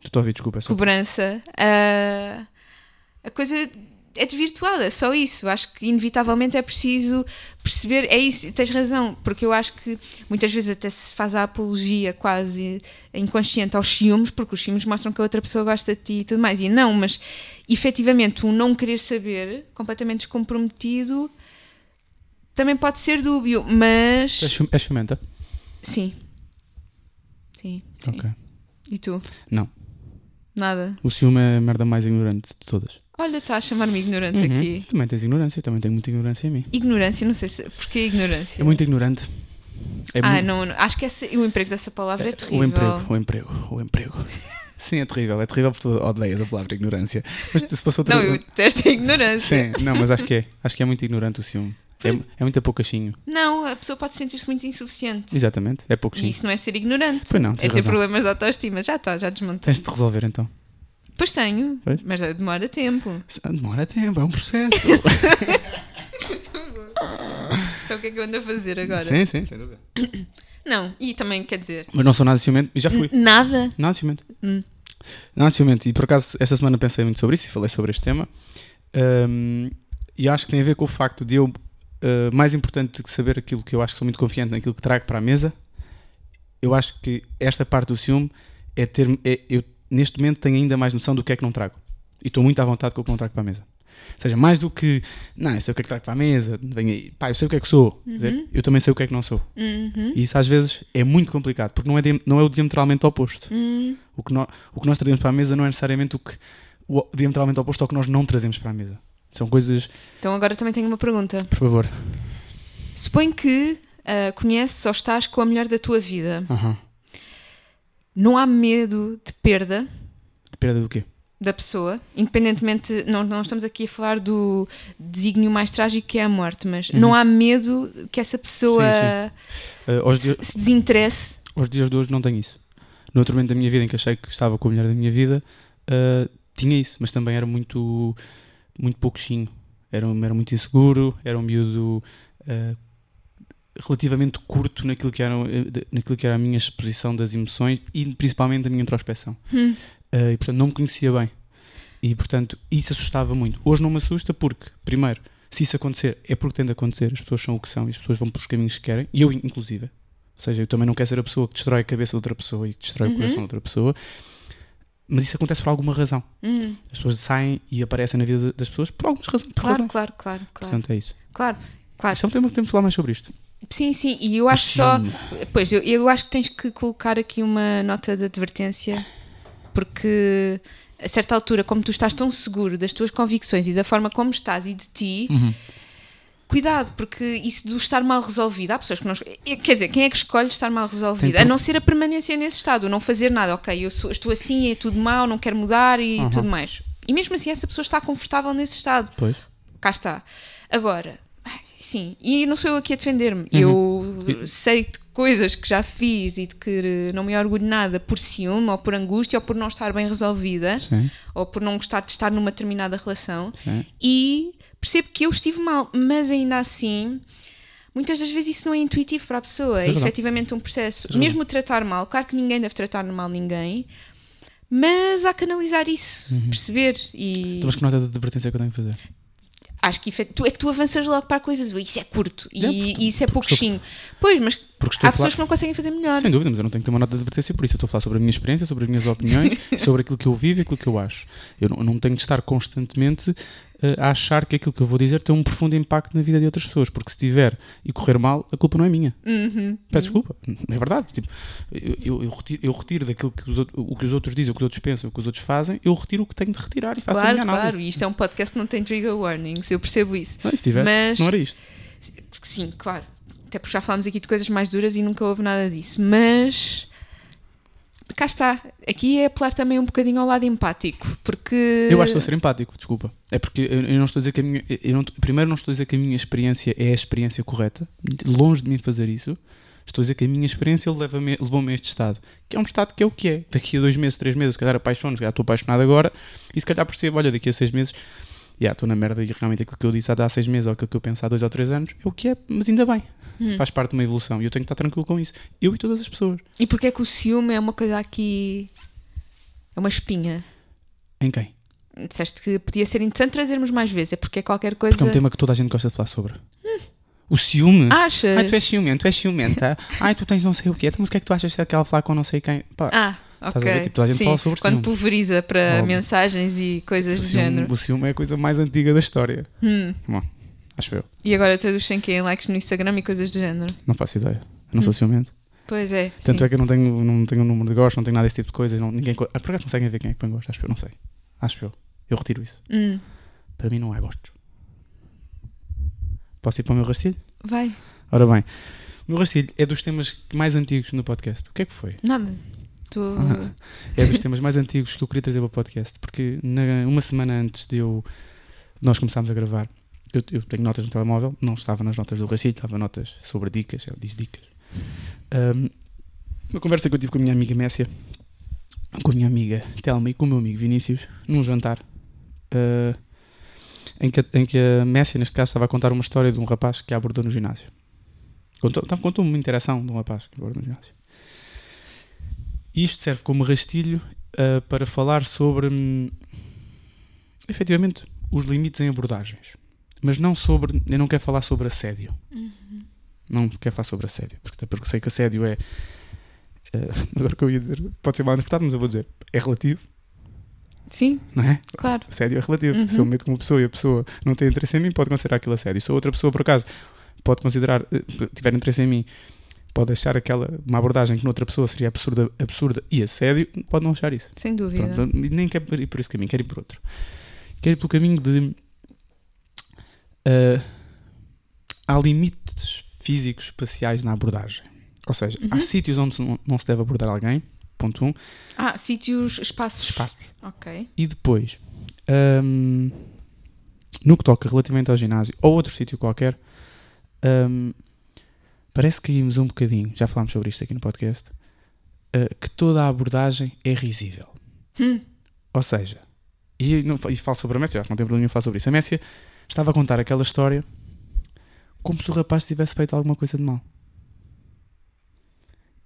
Estou a ouvir, desculpa. é Só... cobrança, a, a coisa é desvirtuada, é só isso. Acho que inevitavelmente é preciso perceber, é isso, tens razão, porque eu acho que muitas vezes até se faz a apologia quase inconsciente aos ciúmes, porque os ciúmes mostram que a outra pessoa gosta de ti e tudo mais. E não, mas efetivamente o não querer saber, completamente descomprometido, também pode ser dúbio, mas és ciumenta? sim. Sim. sim. Ok. E tu? Não. Nada. O ciúme é a merda mais ignorante de todas. Olha, está a chamar-me ignorante Uhum. aqui. Também tens ignorância, também tenho muita ignorância em mim. Ignorância, não sei se. Porquê ignorância? É muito ignorante. É ah, muito- não, não, acho que essa- o emprego dessa palavra é, terrível. O emprego, o emprego, o emprego. Sim, é terrível, é terrível porque tu odeias a palavra ignorância. Mas se fosse outra Não, eu detesto a ignorância. Sim, não, mas acho que é. Acho que é muito ignorante o ciúme. É, é muito poucachinho. Não, a pessoa pode sentir-se muito insuficiente. Exatamente, é E poucachinho. isso não é ser ignorante. Pois não, é ter razão. problemas de autoestima. Já está, já desmontei. Tens de resolver então. Pois tenho, Pois? mas demora tempo. Demora tempo, é um processo. Então o que é que eu ando a fazer agora? sim, sim, sem dúvida. Não, e também quer dizer. Mas não sou nada ciumento e já fui. n- Nada. Nada ciumento. Hum. Nada ciumento. E por acaso, esta semana pensei muito sobre isso e falei sobre este tema. Hum, e acho que tem a ver com o facto de eu, uh, mais importante do que saber aquilo que eu acho que sou muito confiante naquilo que trago para a mesa, eu acho que esta parte do ciúme é ter. É, eu, neste momento, tenho ainda mais noção do que é que não trago. E estou muito à vontade com o que não trago para a mesa. Ou seja, mais do que. Não, eu sei o que é que trago para a mesa. Venho aí. Pá, eu sei o que é que sou. Quer dizer, eu também sei o que é que não sou. Uhum. E isso às vezes é muito complicado, porque não é, não é o diametralmente oposto. Hum. O que, nós, o que nós trazemos para a mesa não é necessariamente o que o diametralmente oposto ao que nós não trazemos para a mesa. São coisas, Então agora também tenho uma pergunta. por favor. Suponho que ah, conheces ou estás com a mulher da tua vida. Aham. Não há medo de perda De perda do quê? da pessoa, independentemente, não, não estamos aqui a falar do desígnio mais trágico que é a morte, mas não há medo que essa pessoa Uhum. Sim, Uh, aos, di- se, se desinteresse. aos dias de hoje não tenho isso. No outro momento da minha vida em que achei que estava com a mulher da minha vida, uh, tinha isso, mas também era muito, muito pouquinho. Era, era muito inseguro, era um miúdo uh, relativamente curto naquilo que, era, de- naquilo que era a minha exposição das emoções e principalmente da minha introspeção. Hum. Uh, e portanto não me conhecia bem. E portanto isso assustava muito. Hoje não me assusta porque, primeiro, se isso acontecer, é porque tem de acontecer, as pessoas são o que são e as pessoas vão pelos caminhos que querem, e eu inclusive. Ou seja, eu também não quero ser a pessoa que destrói a cabeça de outra pessoa e que destrói Uhum. o coração de outra pessoa, mas isso acontece por alguma razão. Hum. As pessoas saem e aparecem na vida das pessoas por algumas razões. Por Claro, razões. claro, claro, claro. Portanto, é isso. claro, claro. Isto é um tema que temos de falar mais sobre isto. Sim, sim, e eu acho O só. Pois, eu, eu acho que tens que colocar aqui uma nota de advertência, porque a certa altura, como tu estás tão seguro das tuas convicções e da forma como estás e de ti, Uhum. cuidado, porque isso do estar mal resolvido, há pessoas que não. Quer dizer, quem é que escolhe estar mal resolvido? A não ser a permanência nesse estado, não fazer nada, ok, eu sou- estou assim, é tudo mau, não quero mudar e Uhum. tudo mais. E mesmo assim, essa pessoa está confortável nesse estado Pois. cá está. Agora, sim, e não sou eu aqui a defender-me. Uhum. Eu sei de coisas que já fiz e de que não me orgulho nada por ciúme, ou por angústia, ou por não estar bem resolvida, Sim. ou por não gostar de estar numa determinada relação. sim. E percebo que eu estive mal, mas ainda assim. Muitas das vezes isso não é intuitivo para a pessoa, é razão. efetivamente um processo. Razão. Mesmo tratar mal, claro que ninguém deve tratar mal ninguém, mas há que analisar isso, perceber e Então, mas que nota de advertência é que eu tenho que fazer? Acho que efet- tu, é que tu avanças logo para coisas, isso é curto e, É, porque- e isso é porque estou- pouquinho. Pois, mas há pessoas que não conseguem fazer melhor. Sem dúvida, mas eu não tenho que ter uma nota de advertência por isso. Eu estou a falar sobre a minha experiência, sobre as minhas opiniões, sobre aquilo que eu vivo e aquilo que eu acho. Eu não, eu não tenho de estar constantemente a achar que aquilo que eu vou dizer tem um profundo impacto na vida de outras pessoas, porque se tiver e correr mal, a culpa não é minha. Uhum. Peço desculpa, é verdade. Tipo, eu, eu, eu retiro, eu retiro daquilo que os, o que os outros dizem, o que os outros pensam, o que os outros fazem, eu retiro o que tenho de retirar e faço a Claro, minha análise. claro, e isto é um podcast que não tem trigger warnings, eu percebo isso. Não, se tivesse, Mas- não era isto. Sim, claro, até porque já falámos aqui de coisas mais duras e nunca houve nada disso. Mas cá está. Aqui é apelar também um bocadinho ao lado empático, porque. Eu acho que estou a ser empático, desculpa. É porque eu, eu não estou a dizer que a minha. não- primeiro, não estou a dizer que a minha experiência é a experiência correta. Longe de mim fazer isso. Estou a dizer que a minha experiência levou-me a este estado. Que é um estado que é o que é. Daqui a dois meses, três meses, se calhar apaixono, se calhar estou apaixonado agora. E se calhar percebo, olha, daqui a seis meses. Já, estou na merda e realmente aquilo que eu disse há seis meses ou aquilo que eu penso há dois ou três anos é o que é, mas ainda bem. Hum. Faz parte de uma evolução e eu tenho que estar tranquilo com isso. Eu e todas as pessoas. E porque é que o ciúme é uma coisa aqui. É uma espinha. Em quem? Disseste que podia ser interessante trazermos mais vezes. É porque é qualquer coisa. Porque é um tema que toda a gente gosta de falar sobre. O ciúme. Achas? Ai, tu és ciumento, tu és ciumenta. Ai, tu tens não sei o quê. Então, mas o que é que tu achas se aquela falar com não sei quem? Pá, Ah, ok. a ver? Tipo, toda a gente Sim, fala sobre Quando ciúme. pulveriza para Óbvio. mensagens e coisas o, do ciúme, género. o ciúme é a coisa mais antiga da história. Hum. Acho eu. E agora traduzem que em likes no Instagram e coisas do género. Não faço ideia. Eu não sou Hum. ciumento. Pois é. Tanto sim. é que eu não tenho, não tenho um número de gostos, não tenho nada desse tipo de coisas. Não, ninguém, por acaso conseguem ver quem é que põe gosto? Acho eu, não sei. Acho eu. Eu retiro isso. Hum. Para mim não há gostos. Posso ir para o meu rastilho? Vai. Ora bem, o meu rastilho é dos temas mais antigos no podcast. O que é que foi? Nada. Tu... Ah. É dos temas mais antigos que eu queria trazer para o podcast, porque na- uma semana antes de eu nós começámos a gravar, eu, eu tenho notas no telemóvel, não estava nas notas do Racito, estava notas sobre dicas, ela diz dicas. Ahm, uma conversa que eu tive com a minha amiga Messia, com a minha amiga Telma e com o meu amigo Vinícius, num jantar, ah, em, que, em que a Messia, neste caso, estava a contar uma história de um rapaz que a abordou no ginásio. Contou, contou-me uma interação de um rapaz que abordou no ginásio. E isto serve como rastilho ah, para falar sobre, hum, efetivamente, os limites em abordagens. Mas não sobre. Eu não quero falar sobre assédio. Não quero falar sobre assédio. Porque, porque sei que assédio é. ah, agora o que eu ia dizer, pode ser mal interpretado, mas eu vou dizer. É relativo, Sim, não é? claro. Assédio é relativo. Uhum. Se eu me meto com uma pessoa e a pessoa não tem interesse em mim, pode considerar aquilo assédio. Se a outra pessoa, por acaso, pode considerar, eh, tiver interesse em mim, pode achar aquela uma abordagem que noutra pessoa seria absurda, absurda e assédio, pode não achar isso. Sem dúvida. Pronto, nem quer ir por esse caminho, quer ir por outro. Quer ir pelo caminho de. Ah, há limites físicos espaciais na abordagem. Ou seja, há Uhum. sítios onde não, não se deve abordar alguém, ponto um, Ah, sítios, espaços. espaços. Ok. E depois, ahm, no que toca relativamente ao ginásio ou outro sítio qualquer, ahm, parece que caímos um bocadinho, já falámos sobre isto aqui no podcast, ah, que toda a abordagem é risível. Hum. Ou seja, e, não, e falo sobre a Messia, acho que não tem problema nenhum falar sobre isso. A Messia estava a contar aquela história como se o rapaz tivesse feito alguma coisa de mal.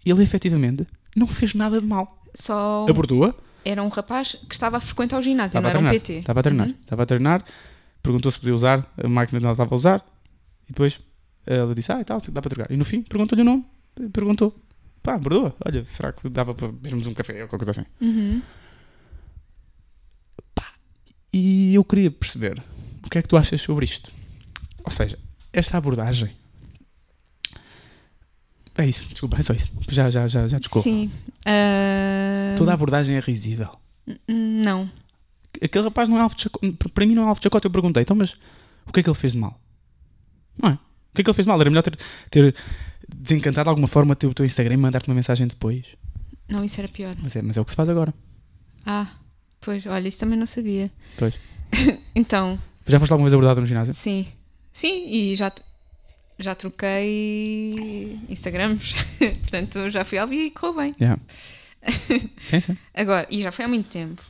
E ele efetivamente não fez nada de mal. Só Abordou-a, era um rapaz que estava a frequentar o ginásio, Estava não era um treinar. PT. Estava a treinar. Uhum. Estava a treinar. Perguntou se podia usar a máquina que ela estava a usar. E depois ela disse, ah, e tal, dá para trocar. E no fim perguntou-lhe o nome. Perguntou. Pá, perdoa. Olha, será que dava para bebermos um café ou qualquer coisa assim? Uhum. E eu queria perceber o que é que tu achas sobre isto. Ou seja, esta abordagem. É isso, desculpa, é só isso. Já, já, já, já discorro. Sim. Ah, Toda a abordagem é risível. Não. Aquele rapaz não é alvo de chacota. Para mim não é alvo de chacota. Eu perguntei, então, mas o que é que ele fez de mal? Não é? O que é que ele fez de mal? Era melhor ter, ter desencantado de alguma forma o teu Instagram e mandar-te uma mensagem depois. Não, isso era pior. Mas é, mas é o que se faz agora. Ah, pois, olha, isso também não sabia. Pois. então, Já foste alguma vez abordado no ginásio? sim. Sim, e já, já troquei Instagrams. Portanto, já fui ao vivo e correu bem. Yeah. sim, sim. Agora, e já foi há muito tempo.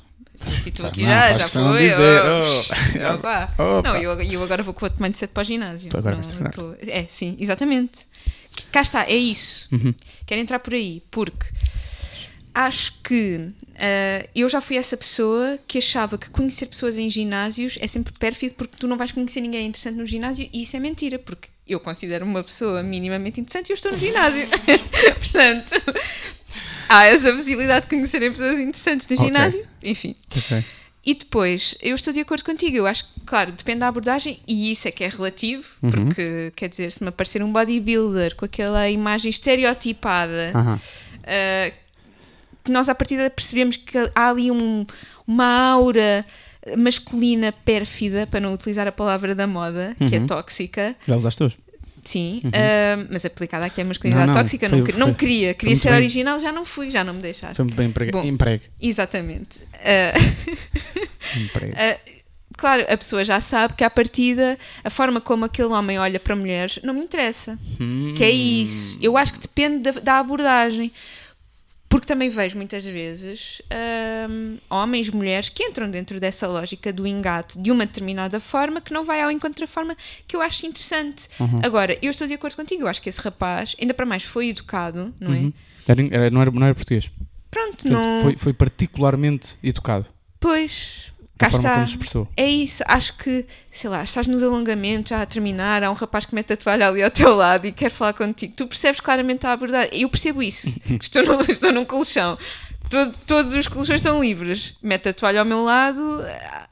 E tu aqui mal, já, já foi. dizer, oh, oh. Não, eu, eu agora vou com outro mindset para o ginásio. Agora Não, vais treinar. tô- É, sim, exatamente. Cá está, é isso. Uhum. Quero entrar por aí, porque acho que ah, eu já fui essa pessoa que achava que conhecer pessoas em ginásios é sempre pérfido porque tu não vais conhecer ninguém interessante no ginásio e isso é mentira, porque eu considero uma pessoa minimamente interessante e eu estou no ginásio. Portanto, há essa possibilidade de conhecerem pessoas interessantes no ginásio. Enfim. Ok. E depois, eu estou de acordo contigo. Eu acho que, claro, depende da abordagem e isso é que é relativo, Uhum. porque, quer dizer, se me aparecer um bodybuilder com aquela imagem estereotipada, uh, que nós à partida percebemos que há ali um- uma aura masculina pérfida, para não utilizar a palavra da moda, que é Uhum. tóxica. Já usaste hoje? Sim, Uhum. ah, mas aplicada aqui à masculinidade Não, não, tóxica, foi- não, que- não foi- queria. Queria ser bem. original, já não fui, já não me deixaste. Foi muito bem emprega. Bom. Emprego. Exatamente. Ah, Emprego. ah, claro, a pessoa já sabe que à partida a forma como aquele homem olha para mulheres não me interessa. Que é isso. Eu acho que depende da, da abordagem. Porque também vejo muitas vezes hum, homens, mulheres que entram dentro dessa lógica do engate de uma determinada forma que não vai ao encontro da forma que eu acho interessante. Uhum. Agora, eu estou de acordo contigo, eu acho que esse rapaz, ainda para mais, foi educado, não é? Uhum. Era, era- não, era, não era português. Pronto, Portanto, não. foi, foi particularmente educado. Pois, cá está. É isso, acho que, sei lá, estás nos alongamentos já a terminar, há um rapaz que mete a toalha ali ao teu lado e quer falar contigo. Tu percebes claramente a abordar. Eu percebo isso. estou, no, estou num colchão. Todo- todos os colchões estão livres. Mete a toalha ao meu lado,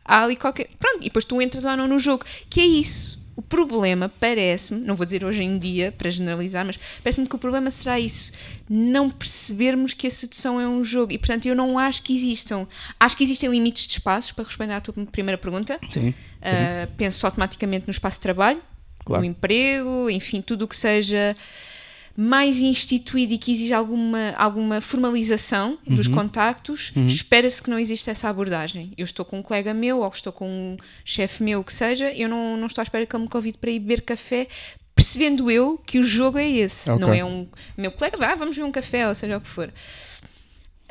há ali qualquer. Pronto, e depois tu entras ou não no jogo. Que é isso. O problema parece-me, não vou dizer hoje em dia para generalizar, mas parece-me que o problema será isso. Não percebermos que a sedução é um jogo. E portanto eu não acho que existam. Acho que existem limites de espaços, para responder à tua primeira pergunta. Sim. Uh, penso automaticamente no espaço de trabalho, Claro. no emprego, enfim, tudo o que seja mais instituído e que exija alguma, alguma formalização dos contactos, espera-se que não exista essa abordagem. Eu estou com um colega meu ou estou com um chefe meu, que seja, eu não, não estou à espera que ele me convide para ir beber café, percebendo eu que o jogo é esse, Ok. não é um meu colega, vá, vamos ver um café, ou seja o que for.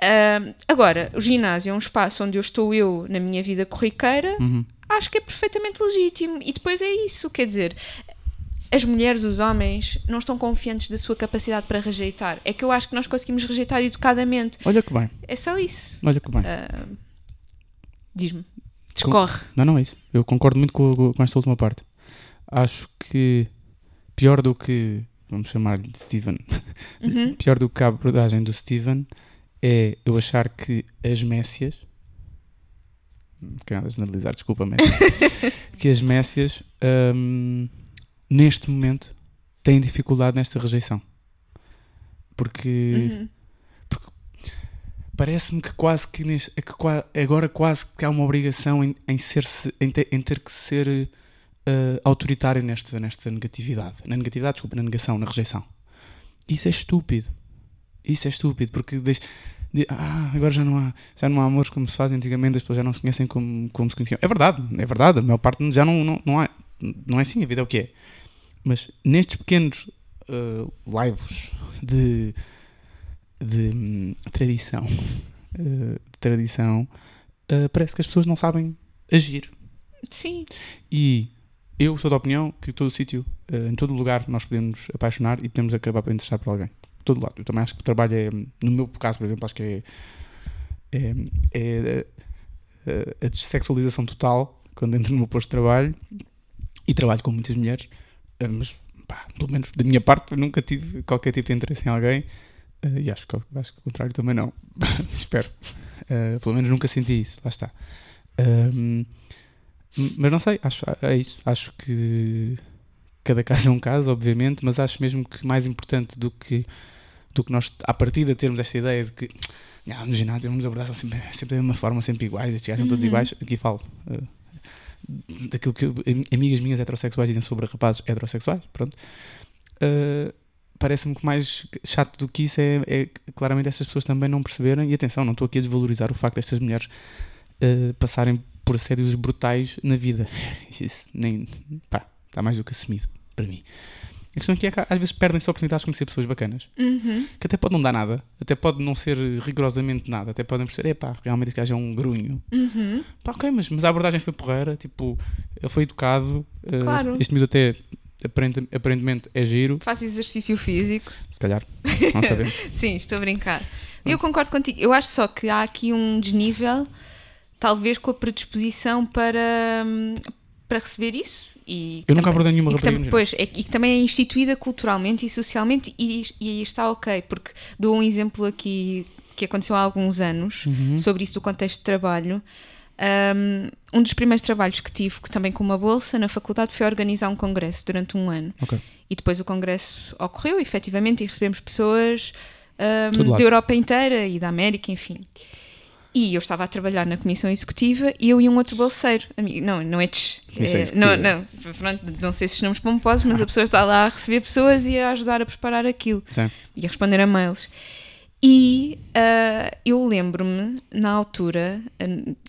Ah, agora, o ginásio é um espaço onde eu estou eu na minha vida corriqueira, Uhum. acho que é perfeitamente legítimo. E depois é isso, quer dizer, as mulheres, os homens, não estão confiantes da sua capacidade para rejeitar. É que eu acho que nós conseguimos rejeitar educadamente. Olha que bem. É só isso. Olha que bem. Ah, Diz-me. Discorre. Não, não é isso. Eu concordo muito com, com esta última parte. Acho que pior do que, vamos chamar-lhe de Steven, Uhum. pior do que a abordagem do Steven é eu achar que as Méssias, não quero nada generalizar, desculpa, Messi, que as Méssias, hum, neste momento, têm dificuldade nesta rejeição. Porque Uhum. parece-me que quase que, neste, que qua- agora quase que há uma obrigação em, em, ser em, ter, em ter que ser eh, autoritário nesta, nesta negatividade. Na negatividade, desculpa, na negação, na rejeição. Isso é estúpido. Isso é estúpido, porque deixa, de- ah, agora já não, há, já não há amores como se faz antigamente, as pessoas já não se conhecem como, como se conheciam. É verdade, é verdade, a maior parte já não, não, não, há, não é assim, a vida é o que é. Mas nestes pequenos eh, laivos de, de hum, tradição, eh, tradição eh, parece que as pessoas não sabem agir. Sim. E eu sou da opinião que todo sítio, em todo lugar, nós podemos apaixonar e podemos acabar por interessar por alguém. Todo lado. Eu também acho que o trabalho é, no meu caso, por exemplo, acho que é, é, é, a dessexualização total quando entro no meu posto de trabalho e trabalho com muitas mulheres, mas pá, pelo menos da minha parte nunca tive qualquer tipo de interesse em alguém eh, e acho que, acho que o contrário também não. Espero. Eh, pelo menos nunca senti isso, lá está. Ahm, mas não sei, acho, é isso. Acho que cada caso é um caso, obviamente, mas acho mesmo que mais importante do que, do que nós, à partida, termos esta ideia de que "Ah, no ginásio vamos abordar sempre, sempre da mesma forma, sempre iguais, estes gajos são todos Uhum. iguais. Aqui falo eh, daquilo que amigas minhas heterossexuais dizem sobre rapazes heterossexuais, pronto. Eh, Parece-me que mais chato do que isso é, é claramente estas pessoas também não perceberem. E atenção, não estou aqui a desvalorizar o facto destas mulheres eh, passarem por assédios brutais na vida. Isso nem. pá, está mais do que assumido para mim. A questão aqui é que às vezes perdem-se oportunidades de conhecer pessoas bacanas, Uhum. que até pode não dar nada, até pode não ser rigorosamente nada, até podem perceber, epá, realmente este gajo é um grunho. Uhum. Pá, ok, mas, mas a abordagem foi porreira, tipo, ele foi educado, eh, Claro. este miúdo até aparente- aparentemente é giro, Faz exercício físico. se calhar, não sabemos. Sim, estou a brincar. Eu concordo contigo. Eu acho só que há aqui um desnível, talvez com a predisposição para, hum, para receber isso. E Eu nunca abordei nenhuma que, tam- rapariga no pois, é, e que também é instituída culturalmente e socialmente e, e aí está ok, porque dou um exemplo aqui que aconteceu há alguns anos Uhum. sobre isso do contexto de trabalho. Um, um dos primeiros trabalhos que tive, que também com uma bolsa na faculdade, foi organizar um congresso durante um ano. Ok. E depois o congresso ocorreu, efetivamente, e recebemos pessoas um, da Europa inteira e da América, enfim. E eu estava a trabalhar na comissão executiva e eu e um outro bolseiro. amigo- Não, não é tch. É, não, não, pronto, não sei se nomes pomposos, mas a pessoa está lá a receber pessoas e a ajudar a preparar aquilo Sim. e a responder a mails. E ah, eu lembro-me, na altura,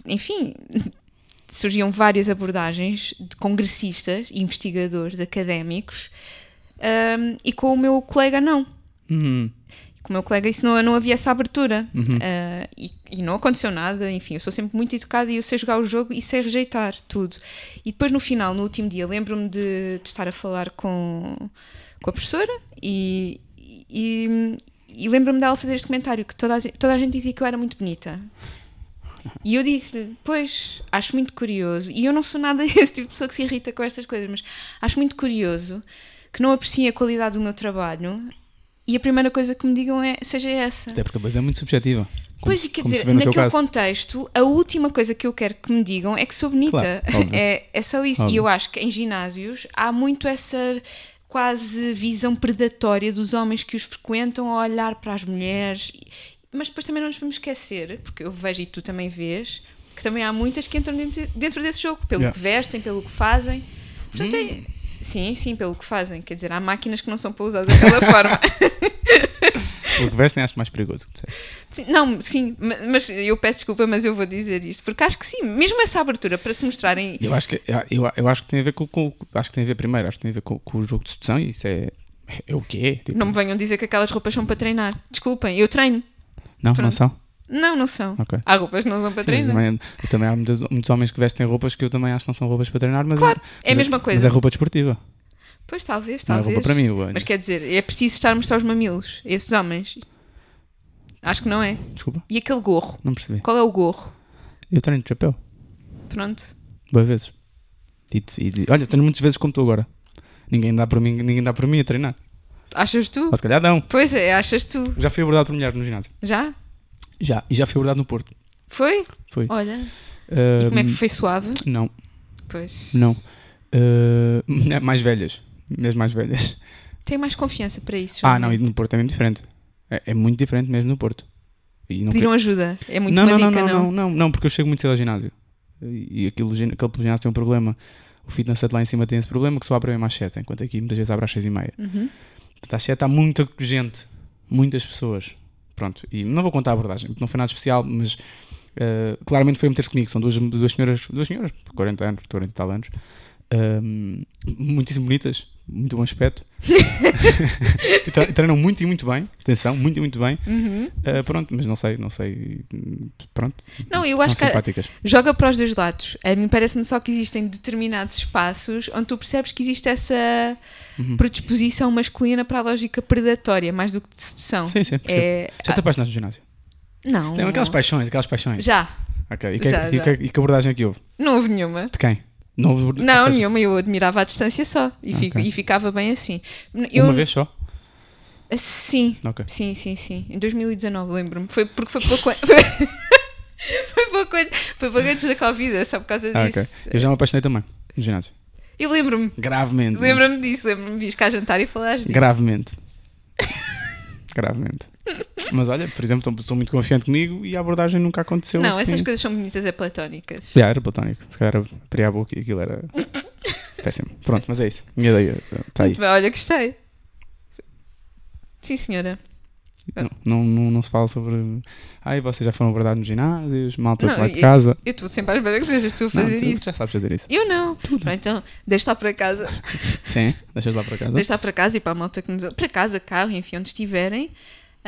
enfim, surgiam várias abordagens de congressistas, investigadores, académicos, ah, e com o meu colega não. Uhum. Com o meu colega isso não, não havia essa abertura. Uhum. Ah, e, e não aconteceu nada, enfim, eu sou sempre muito educada e eu sei jogar o jogo e sei rejeitar tudo. E depois no final, no último dia, lembro-me de, de estar a falar com, com a professora e, e, e lembro-me dela fazer este comentário que toda a, gente- toda a gente dizia que eu era muito bonita. E eu disse-lhe, pois, acho muito curioso, e eu não sou nada esse tipo de pessoa que se irrita com estas coisas, mas acho muito curioso que não apreciem a qualidade do meu trabalho e a primeira coisa que me digam é, seja essa. Até porque a base é muito subjetiva. Como Pois, e quer dizer, naquele caso. contexto, a última coisa que eu quero que me digam é que sou bonita. Claro, é, é só isso. Óbvio. E eu acho que em ginásios há muito essa quase visão predatória dos homens que os frequentam a olhar para as mulheres. Mas depois também não nos podemos esquecer, porque eu vejo e tu também vês, que também há muitas que entram dentro, dentro desse jogo, pelo Yeah. que vestem, pelo que fazem. Portanto, é- Hum. Sim, sim, pelo que fazem. Quer dizer, há máquinas que não são para usar daquela forma. O que vestem acho mais perigoso que disseste. Sim, não, sim, ma- mas eu peço desculpa, mas eu vou dizer isto, porque acho que sim, mesmo essa abertura para se mostrarem. Eu acho que, eu, eu acho que tem a ver com, com- Acho que tem a ver primeiro, acho que tem a ver com, com o jogo de sedução e isso é. É o que é. Tipo, Não me venham dizer que aquelas roupas são para treinar. Desculpem, eu treino. não, não pronto. são? Não, não são. Ok. Há roupas que não são para Sim, treinar. também, eu também há muitos, muitos homens que vestem roupas que eu também acho que não são roupas para treinar, mas Claro, é a mas mesma coisa. Mas é roupa desportiva. Pois talvez, Não é talvez. roupa para mim. Mas quer dizer, é preciso estar a mostrar os mamilos, esses homens. Acho que não é. Desculpa, E aquele gorro? não percebi. Qual é o gorro? Eu treino de chapéu, Pronto. boas vezes. E, e- olha, treino muitas vezes como tu agora. Ninguém dá para mim, ninguém dá para mim a treinar. Achas tu? Ou se calhar não. Pois é, achas tu. Já fui abordado por mulheres no ginásio. Já? Já. E já fui abordado no Porto. Foi? Foi. Olha. E como é que foi suave? Não, Pois. não. Mulher- mais velhas. Mulheres mais velhas. Tenho mais confiança para isso. Ah, não, e no Porto é mesmo diferente. É, é muito diferente mesmo no Porto. E não Pediram ajuda. É muito não, não, dica, não, não? não, não, não, porque eu chego muito cedo ao ginásio. E aquilo, aquele ginásio tem um problema. O fitness set lá em cima tem esse problema que só abre bem às 7, enquanto aqui muitas vezes abre às 6 e meia. Uhum. Portanto, às 7 há muita gente, muitas pessoas. Pronto, e não vou contar a abordagem, não foi nada especial, mas eh, claramente foi meter-se comigo. São duas, duas senhoras, duas senhoras, 40 anos, 40 e tal anos, ahm, muitíssimo bonitas, muito bom aspecto. Tre- Treinam muito e muito bem, atenção, muito e muito bem. Uhum. Uh, pronto, mas não sei, não sei. Pronto. Não, eu acho que joga para os dois lados. A mim parece-me só que existem determinados espaços onde tu percebes que existe essa Uhum. predisposição masculina para a lógica predatória, mais do que de sedução. Sim, sim. É... Já te apaixonaste no ginásio? Ah, não. Tem aquelas paixões, aquelas paixões. Já. Ok. E que, Já, e, já. que, e que abordagem é que houve? Não houve nenhuma. De quem? Não houve Não, seja, nenhuma. Eu admirava à distância só. E, fico- Ok. e ficava bem assim. Eu... Uma vez só? Sim. Ok. Sim, sim, sim. Em 2019, lembro-me. Foi porque foi pouco. foi pouco, foi pouco antes da Covid, é só por causa Ah, disso. ok. Eu já me apaixonei também no ginásio. Eu lembro-me. Gravemente. Lembro-me disso. Lembro-me de vir cá jantar e falares disso. Gravemente. Gravemente. Mas olha, por exemplo, sou muito confiante comigo e a abordagem nunca aconteceu Não, assim. essas coisas são bonitas, é platónicas. Já, era platónico. Se calhar abri a boca e aquilo era péssimo. Pronto, mas é isso. Minha ideia está aí. Muito bem, olha, gostei. Sim, senhora. Não, não, não, não se fala sobre. Ai, vocês já foram abordados nos ginásios, malta Não, lá de casa. Eu estou sempre à espera que sejas tu a fazer tu isso. já sabes fazer isso. Eu não. Pronto, então, deixa lá para casa. Sim, deixas lá para casa. Deixa lá para casa e para a malta que nos... Para casa, carro, enfim, onde estiverem.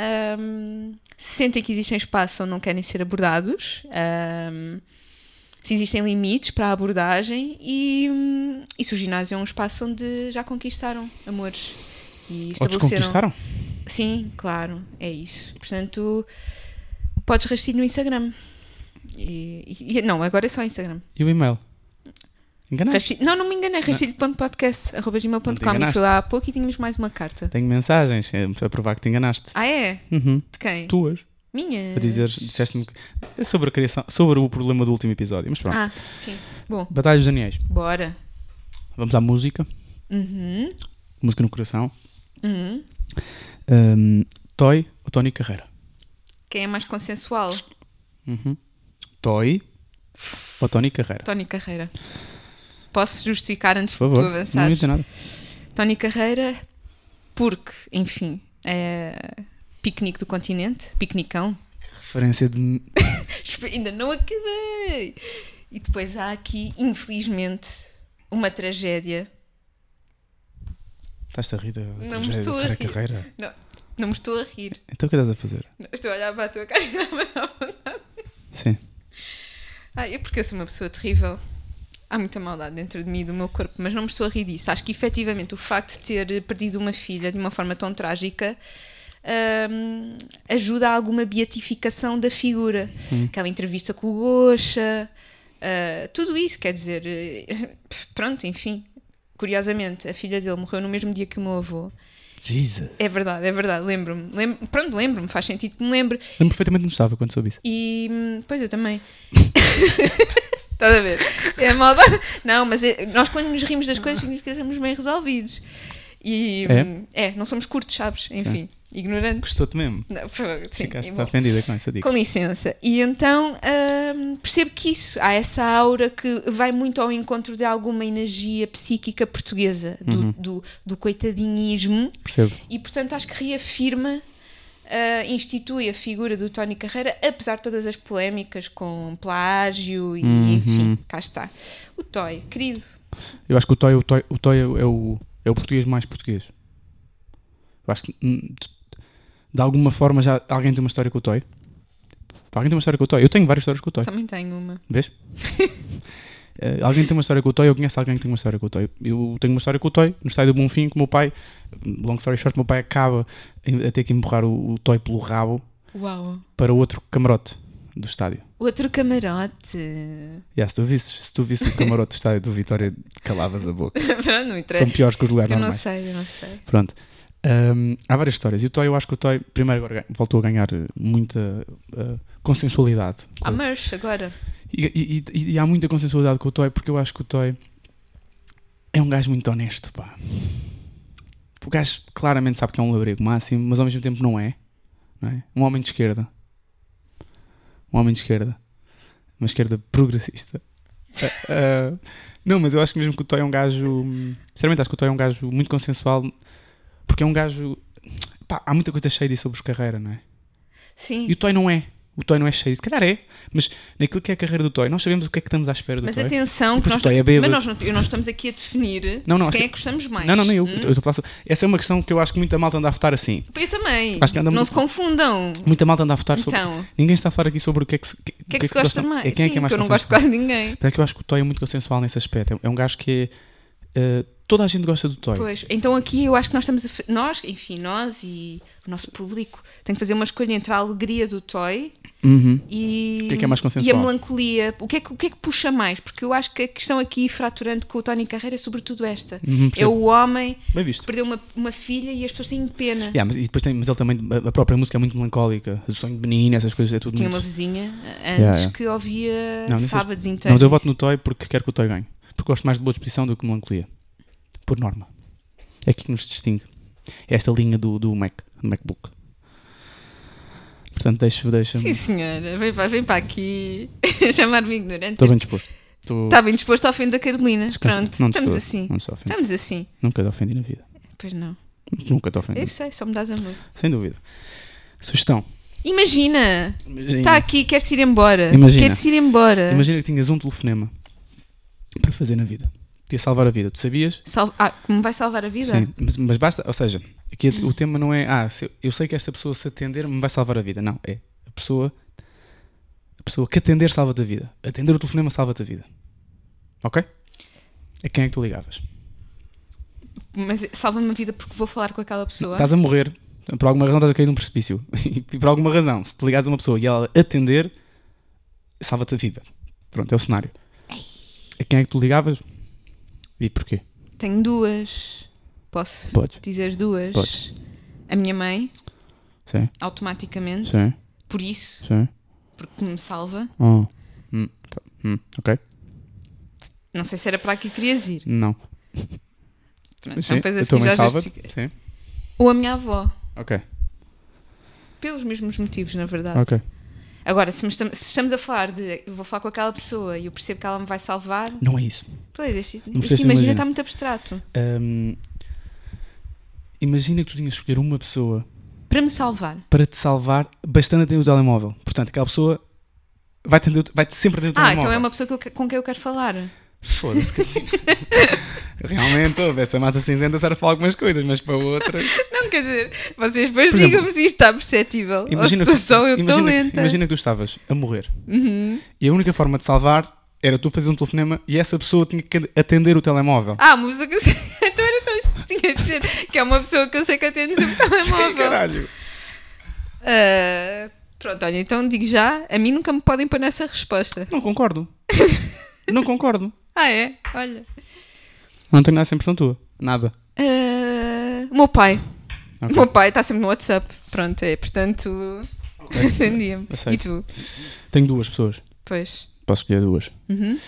Ahm, se sentem que existem espaço onde não querem ser abordados. ahm, se existem limites para a abordagem e, hum, e se o ginásio é um espaço onde já conquistaram amores e estabeleceram desconquistaram? Sim, claro, é isso. Portanto, podes rastilho no Instagram. E, e- não, agora é só Instagram. E o e-mail? Enganaste? Não, não me enganei, rastilho.podcast.gmail.com e fui lá há pouco e tínhamos mais uma carta. Tenho mensagens é, a provar que te enganaste. Ah, é? Uhum. De quem? Tuas. Minha. A dizer, disseste-me que- é sobre a criação, sobre o problema do último episódio. Mas pronto. Ah, sim. Bom, Batalha dos Daniels. bora. Vamos à música. Uhum. Música no coração. Uhum. Um, Toy ou Tony Carreira? Quem é mais consensual? Uhum. Toy ou Tony Carreira? Tony Carreira. Posso justificar antes Por de tu favor. Não ia avançares? dizer nada. Tony Carreira, porque, enfim, é piquenique do continente, piquenicão. Referência de. Ainda não acabei! E depois há aqui, infelizmente, uma tragédia. Estás-te a rir da Não tragédia estou da a Sara rir. Carreira? Não, não me estou a rir. Então o que estás a fazer? Não, Estou a olhar para a tua cara e não me dá vontade. Sim. Ah, é porque eu sou uma pessoa terrível. Há muita maldade dentro de mim e do meu corpo, mas não me estou a rir disso. Acho que efetivamente o facto de ter perdido uma filha de uma forma tão trágica hum, ajuda a alguma beatificação da figura. Aquela entrevista com o Gosha, ah, tudo isso, quer dizer, eh, pronto, enfim. Curiosamente, a filha dele morreu no mesmo dia que o meu avô. Jesus. É verdade, é verdade, lembro-me. Lembro pronto, lembro-me, faz sentido que me lembre. Lembro perfeitamente onde estava quando soube isso. E hum, pois eu também. Estás a ver? É maldade. Não, mas é- nós quando nos rimos das coisas significa que estamos bem resolvidos. E É? é, não somos curtos, sabes? Enfim, ignorantes. Gostou-te mesmo? Não, favor, sim, Ficaste bom. ofendida com essa dica. Com licença. E então hum, percebo que isso, há essa aura que vai muito ao encontro de alguma energia psíquica portuguesa, do, Uhum. do, do coitadinhismo, Percebo. e portanto acho que reafirma, ah, institui a figura do Tony Carreira, apesar de todas as polémicas com plágio e Uhum. enfim, cá está. O Toy, querido, Eu acho que o Toy, o Toy, o Toy é, o, é o português mais português. Eu acho que hum, de alguma forma já alguém tem uma história com o Toy. Alguém tem uma história com o Toy. Eu tenho várias histórias com o Toy. também tenho uma. Vês? Eh, alguém tem uma história com o Toy, eu conheço alguém que tem uma história com o Toy. Eu tenho uma história com o Toy, no estádio do Bonfim, que o meu pai, long story short, o meu pai acaba a ter que empurrar o, o Toy pelo rabo Uau. para outro camarote do estádio. Outro camarote. Yeah, se, tu visses, se tu visses o camarote do estádio do Vitória, calavas a boca. Pronto, não interessa. São piores que os lugares Eu não normais. sei, eu não sei. Pronto. Ahm, há várias histórias. E o Toy, eu acho que o Toy, primeiro, agora voltou a ganhar muita eh, consensualidade. Há merch agora. E, e- e- há muita consensualidade com o Toy porque eu acho que o Toy é um gajo muito honesto, pá. O gajo claramente sabe que é um labrego máximo, mas ao mesmo tempo não é. não é? Um homem de esquerda. Um homem de esquerda. Uma esquerda progressista. Ah, não, mas eu acho que mesmo que o Toy é um gajo. Sinceramente, acho que o Toy é um gajo muito consensual porque é um gajo. Pá, há muita coisa cheia disso sobre os carreira, não é? Sim. E o Toy não é. O Toy não é cheio. Se calhar é. Mas naquilo que é a carreira do Toy, nós sabemos o que é que estamos à espera do Mas Toy. atenção, que nós, é mas nós não, não estamos aqui a definir Não, não, de quem é que gostamos mais. Não, não, nem eu. Hum? Eu estou a falar só- Essa é uma questão que eu acho que muita malta anda a votar assim. Eu também. Acho que anda não muito- se confundam. Muita malta anda a votar sobre. Então, Ninguém está a falar aqui sobre o que é que se, o que é que se gosta mais? É quem é que Sim, é mais porque eu não gosto quase ninguém. É que eu acho que o Toy é muito consensual nesse aspecto. É- É um gajo que é. eh, toda a gente gosta do Toy. Pois, então aqui eu acho que nós estamos a. Nós, enfim, nós e o nosso público, tem que fazer uma escolha entre a alegria do toy Uhum. e. O que é que é mais E a consensual? melancolia. O que, é que, o que é que puxa mais? Porque eu acho que a questão aqui fraturante com o Tony Carreira é sobretudo esta. Uhum, É o homem Bem que perdeu uma, uma filha e as pessoas têm pena. Yeah, mas, e depois tem, mas ele também, a- própria música é muito melancólica. O sonho de menino, essas coisas, é tudo Tinha muito. uma vizinha antes Yeah, yeah. que ouvia Não, sábados Não, inteiros. mas eu voto no Toy porque quero que o Toy ganhe. Porque gosto mais de boa disposição do que melancolia. Por norma. É aqui que nos distingue. É esta linha do, do Mac, do MacBook. Portanto, deixa-me. Deixa Sim, senhora, vem para, vem para aqui chamar-me ignorante. Estou bem disposto. Estou. Está bem disposto a ofender a Carolina. Descansa. Pronto, estamos assim. Estamos assim. Nunca te ofendi na vida. Pois não. Nunca te Eu ofendi. sei, só me dás amor. Sem dúvida. Sugestão. Imagina! Está aqui, quer-se ir embora. Imagina. Quer-se ir embora. imagina que tinhas um telefonema para fazer na vida. Ia salvar a vida. Tu sabias? Sal- Ah, como vai salvar a vida? Sim. Mas, mas basta. Ou seja, aqui o tema não é. Ah, se eu, eu sei que esta pessoa se atender me vai salvar a vida. Não. É a pessoa. A pessoa que atender salva-te a vida. Atender o telefonema salva-te a vida. Ok? A quem é que tu ligavas? Mas salva-me a vida porque vou falar com aquela pessoa. Estás a morrer, por alguma razão estás a cair num precipício. E por alguma razão, se te ligares a uma pessoa e ela atender, salva-te a vida. Pronto, é o cenário. A quem é que tu ligavas? E porquê? Tenho duas. Posso Podes. dizer as duas? Podes. A minha mãe, Sim, automaticamente. sim, Por isso, sim. porque me salva. Oh. Hum, tá. Hum, ok? Não sei se era para aqui que querias ir. Não. Pronto, Sim, então depois a seguir já salva. Sim. Ou a minha avó. Ok, Pelos mesmos motivos, na verdade. ok. Agora, se, me estam- se estamos a falar de eu vou falar com aquela pessoa e eu percebo que ela me vai salvar, Não é isso. pois, este, Não este precisas imagina imaginar. está muito abstrato. Hum, imagina que tu tinhas de escolher uma pessoa Para me salvar. para te salvar bastante atender o telemóvel. Portanto, aquela pessoa vai -te vai-te sempre atender o Ah, telemóvel. então é uma pessoa que eu que- com quem eu quero falar. Foda-se. que- Realmente, houve essa massa cinzenta serve para algumas coisas, mas para outras. Não, quer dizer, vocês depois Por exemplo, digam-me se isto está perceptível. Imagina ou se que, sou eu que estou imagina, que, lenta. imagina que tu estavas a morrer Uhum. e a única forma de salvar era tu fazer um telefonema e essa pessoa tinha que atender o telemóvel. Ah, uma pessoa que eu sei. Então era só tinha de dizer. Que é uma pessoa que eu sei que atende sempre telemóvel. Caralho. Ah, pronto, olha, então digo já, a mim nunca me podem pôr nessa resposta. Não concordo. Não concordo. Ah, é? Olha. Não tenho nada essa impressão tua. Nada. O meu pai. Ok. O meu pai está sempre no WhatsApp. Pronto, é, portanto. Entendia-me. E Aceito. tu? Tenho duas pessoas. Pois. Posso escolher duas. Uhum.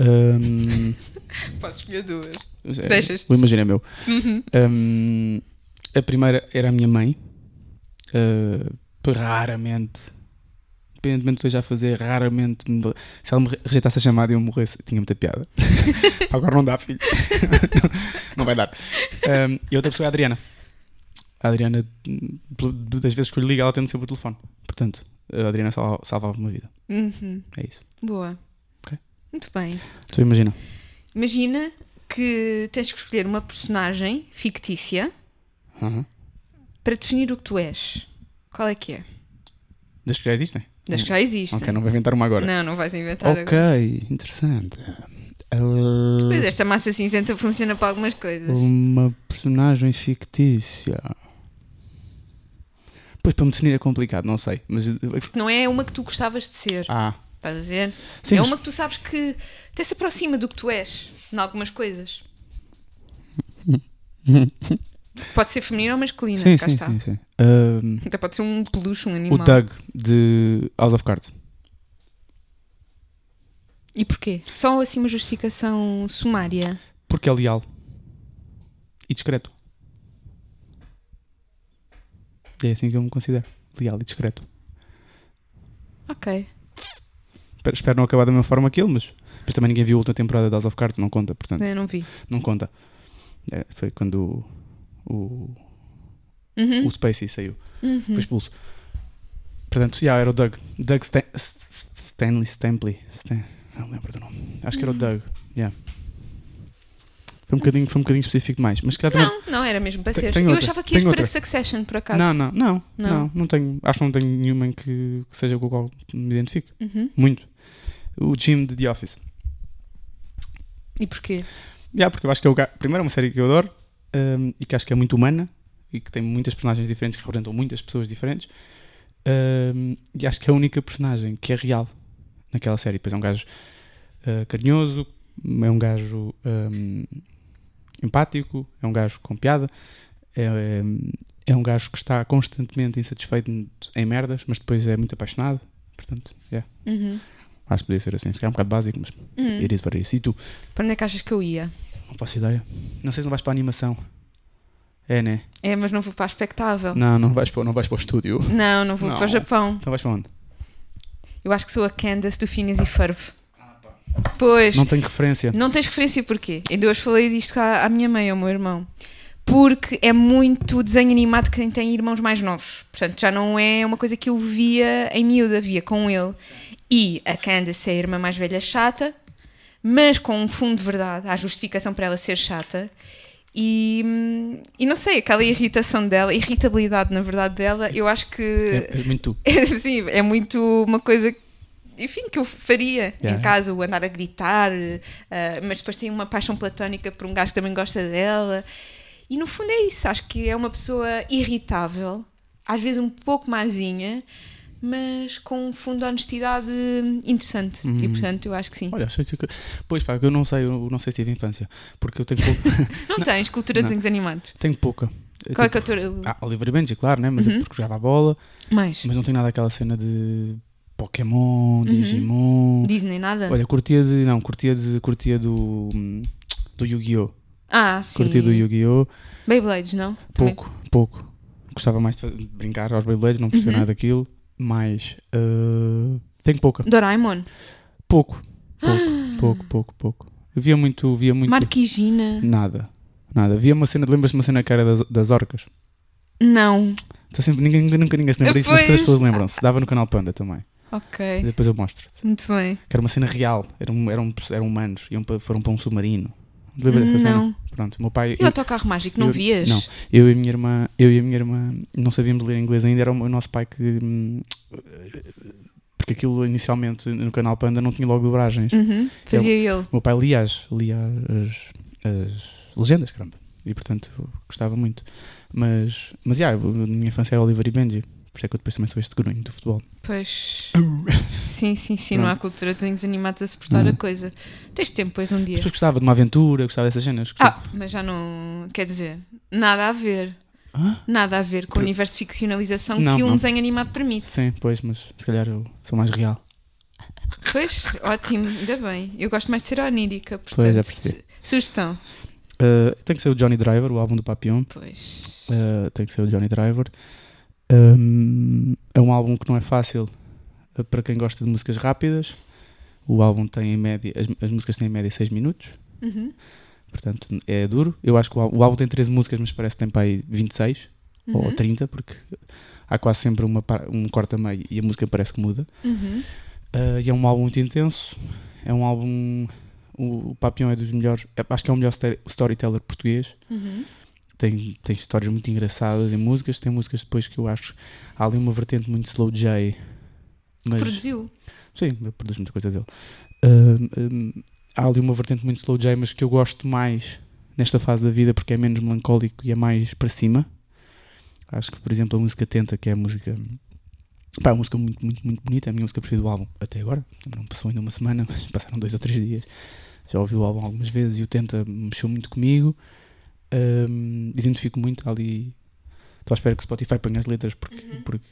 Hum, Posso escolher duas. é, Deixas-te. O imagino é meu. Uhum. Hum, a primeira era a minha mãe. Uh, raramente, independentemente do que esteja a fazer, raramente. me- Se ela me re- rejeitasse a chamada e eu morresse, tinha muita piada. Agora não dá, filho. não, não vai dar. Hum, e outra pessoa é a Adriana. A Adriana, das vezes que eu lhe ligo, ela atende sempre o telefone. Portanto, a Adriana salva- salvava uma vida. Uhum. É isso. Boa. Ok. Muito bem. Tu imagina. Imagina que tens que escolher uma personagem fictícia Uhum. para definir o que tu és. Qual é que é? Das que já existem? Das que já existem. Ok, não vou inventar uma agora. Não, não vais inventar ok, agora. interessante. Uh, Pois esta massa cinzenta funciona para algumas coisas. Uma personagem fictícia. Pois para me definir é complicado, não sei. Mas. Porque não é uma que tu gostavas de ser. Ah, Estás a ver? sim. é mas- uma que tu sabes que até se aproxima do que tu és, em algumas coisas. Pode ser feminina ou masculina, Sim, cá sim, está. sim, sim. Um, Até pode ser um peluche, um o animal. Doug de House of Cards. E porquê? Só assim uma justificação sumária. Porque é leal e discreto. É assim que eu me considero. Leal e discreto. Ok. Espero, espero não acabar da mesma forma que ele, mas, também ninguém viu a última temporada de House of Cards, não conta, portanto, Eu não vi. não conta. É, foi quando o, o, Uhum. o Spacey saiu. Uhum. Foi expulso. Portanto, já era o Doug. Doug Stan Stanley Stampley. Stan não lembro do nome. Acho que era o Doug. Yeah. Foi um bocadinho, foi um bocadinho específico demais. Mas calhar também. Não, não, era mesmo para ser. Eu achava que ias para outra. Succession, por acaso. Não, não, não, Não? não, não tenho. Acho que não tenho nenhuma em que, que seja com o qual me identifique. Uhum. Muito. O Jim de The Office. E porquê? Yeah, porque eu acho que é o primeiro é uma série que eu adoro um, e que acho que é muito humana e que tem muitas personagens diferentes que representam muitas pessoas diferentes. Um, e acho que é a única personagem que é real naquela série. Pois é um gajo uh, carinhoso, é um gajo um, empático, é um gajo com piada, é, é, é um gajo que está constantemente insatisfeito em merdas, mas depois é muito apaixonado. Portanto, yeah, Uhum. Acho que podia ser assim. Se calhar é um bocado básico, mas Uhum. iria para isso. E tu? Para onde é que achas que eu ia? Não faço ideia. Não sei se não vais para a animação. É, né? É, mas não vou para a espectável. Não, não vais para, não vais para o estúdio. Não, não vou Não. para o Japão. Então vais para onde? Eu acho que sou a Candace do Phineas e Ferb. Pois. Não tenho referência. Não tens referência porquê? Ainda hoje falei disto à, à minha mãe, ao meu irmão. Porque é muito desenho animado de quem tem irmãos mais novos. Portanto, já não é uma coisa que eu via em miúda, via com ele. E a Candace é a irmã mais velha chata, mas com um fundo de verdade. Há justificação para ela ser chata. E, e não sei, aquela irritação dela, irritabilidade na verdade dela, eu acho que É, é muito é, sim, é muito uma coisa, enfim, que eu faria Yeah. em casa, o andar a gritar, ah, mas depois tem uma paixão platónica por um gajo que também gosta dela. E no fundo é isso, acho que é uma pessoa irritável, às vezes um pouco mazinha, mas com um fundo de honestidade interessante. E Uhum. portanto eu acho que sim. Olha, achei que... Pois pá, eu não sei, eu não sei se tive infância. Porque eu tenho, pouco, não, tens cultura de não. desenhos animados. tenho pouca. Qual é tenho- que é a tua. Ah, Oliver e Benji, claro, né? Mas é Uhum. porque jogava a bola. Mais? Mas não tem nada aquela cena de Pokémon, Uhum. Digimon. Disney, nada? Olha, curtia de. Não, curtia de. Curtia do. hum, Do Yu-Gi-Oh! ah, sim. Curtia do Yu-Gi-Oh! Beyblades, não? Também- Pouco, pouco. Gostava mais de brincar aos Beyblades, não percebia Uhum. nada daquilo. Mais. uh, tenho pouca. Doraemon. Pouco. Pouco, pouco, pouco, pouco. Via muito. Via muito Marquigina. Nada. Nada. Via uma cena. Lembras-te de uma cena que era das, das orcas? Não. Está sempre, ninguém, nunca ninguém se lembra disso, mas as pessoas lembram-se. Dava no canal Panda também. E Ok. depois eu mostro-te. Muito bem. Que era uma cena real. Eram, eram, eram humanos. Iam para, foram para um submarino. Lembras dessa cena? Pronto, meu pai. E o autocarro mágico, não eu- vias? Não. Eu e a minha irmã, eu e a minha irmã não sabíamos ler inglês ainda, era o nosso pai que hum, porque aquilo inicialmente no canal Panda não tinha logo dobragens. Uhum. Fazia ele. O meu pai lia as, lia as, as legendas, caramba. E portanto eu gostava muito. Mas, mas yeah, eu- na minha infância era Oliver e Benji. Por isso é que eu depois também sou este grunho do futebol. Pois. Sim, sim, sim. Não há cultura de desenhos animados a suportar Não. a coisa. Tens tempo, pois, um dia. Depois gostava de uma aventura, gostava dessas cenas. gostava- Ah, mas já não. Quer dizer, nada a ver. Ah? Nada a ver com o Por- universo de ficcionalização Não, que um não. desenho animado permite. Sim, pois, mas se calhar eu sou mais real. Pois, ótimo, ainda bem. Eu gosto mais de ser onírica, portanto. Pois, já percebi. su- Sugestão. Uh, tem que ser o Johnny Driver, o álbum do Papillon. Pois. Uh, tem que ser o Johnny Driver. Um, é um álbum que não é fácil uh, para quem gosta de músicas rápidas. O álbum tem em média, as, as músicas têm em média 6 minutos, Uhum. portanto é duro. Eu acho que o, álbum- o álbum tem 13 músicas, mas parece que tem para aí 26 ou Uhum. 30, porque há quase sempre uma, um corte a meio e a música parece que muda. Uhum. Uh, e é um álbum muito intenso. É um álbum. O, o Papillon é dos melhores, é- acho que é o melhor sto- storyteller português. Uhum. Tem, tem histórias muito engraçadas em músicas, tem músicas depois que eu acho há ali uma vertente muito slow J, mas Produziu. sim, eu produzo muita coisa dele. Ahm, há ali uma vertente muito slow J, mas que eu gosto mais nesta fase da vida porque é menos melancólico e é mais para cima. Acho que, por exemplo, a música Tenta, que é a música. Pá, é uma música muito, muito, muito bonita, é a minha música preferida do álbum, até agora. Não passou ainda uma semana, mas passaram dois ou três dias. Já ouvi o álbum algumas vezes e o Tenta mexeu muito comigo. Ahm, identifico muito ali. Estou à espera que o Spotify ponha as letras porque, Uhum. porque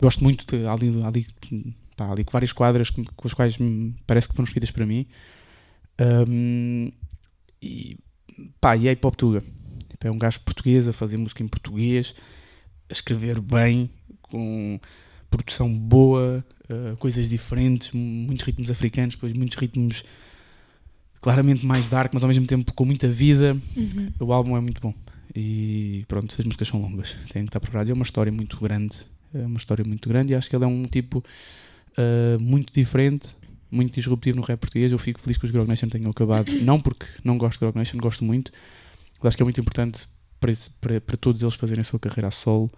gosto muito de ali, ali, pá, ali várias quadras com, com as quais me parece que foram escritas para mim. Ahm, e pá, e é hip hop tuga. É um gajo português a fazer música em português, a escrever bem, com produção boa, uh, coisas diferentes, muitos ritmos africanos, depois muitos ritmos claramente mais dark, mas ao mesmo tempo com muita vida. Uhum. O álbum é muito bom. E pronto, as músicas são longas, têm que estar preparados. É uma história muito grande, é uma história muito grande e acho que ele é um tipo uh, muito diferente, muito disruptivo no rap português. Eu fico feliz que os Grog Nation tenham acabado, não porque não gosto de Grog Nation, gosto muito, mas acho que é muito importante para, esse- para, para todos eles fazerem a sua carreira a solo,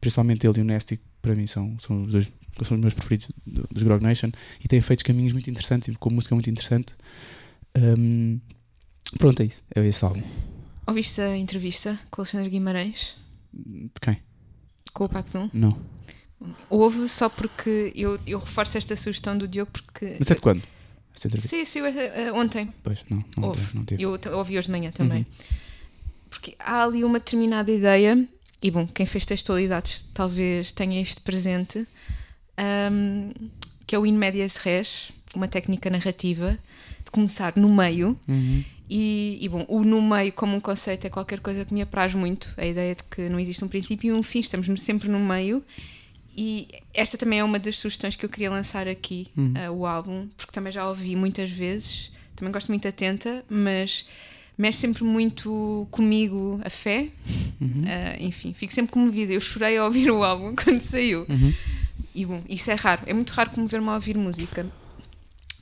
principalmente ele e o Nasty, que para mim são, são, os, dois, são os meus preferidos do- dos Grog Nation, e têm feito caminhos muito interessantes e com música muito interessante. Um, pronto, é isso, é esse álbum. Ouviste a entrevista com o Alexandre Guimarães? De quem? Com o Papillon? Não. Houve só porque eu, eu reforço esta sugestão do Diogo porque. Mas é de quando? Essa entrevista? Sim, sim, eh, eh, ontem. Pois, não, não, tive, não tive. Eu ouvi hoje de manhã também. Uhum. Porque há ali uma determinada ideia, e bom, quem fez textualidades talvez tenha isto presente, ahm, que é o in medias res, uma técnica narrativa começar no meio. Uhum. E, e, bom, o no meio como um conceito é qualquer coisa que me apraz muito, a ideia de que não existe um princípio e um fim, estamos sempre no meio. E esta também é uma das sugestões que eu queria lançar aqui, Uhum. ah, o álbum, porque também já ouvi muitas vezes, também gosto muito atenta, mas mexe sempre muito comigo a fé, Uhum. ah, enfim, fico sempre comovida. Eu chorei a ouvir o álbum quando saiu. Uhum. E bom, isso é raro, é muito raro comover-me a ouvir música.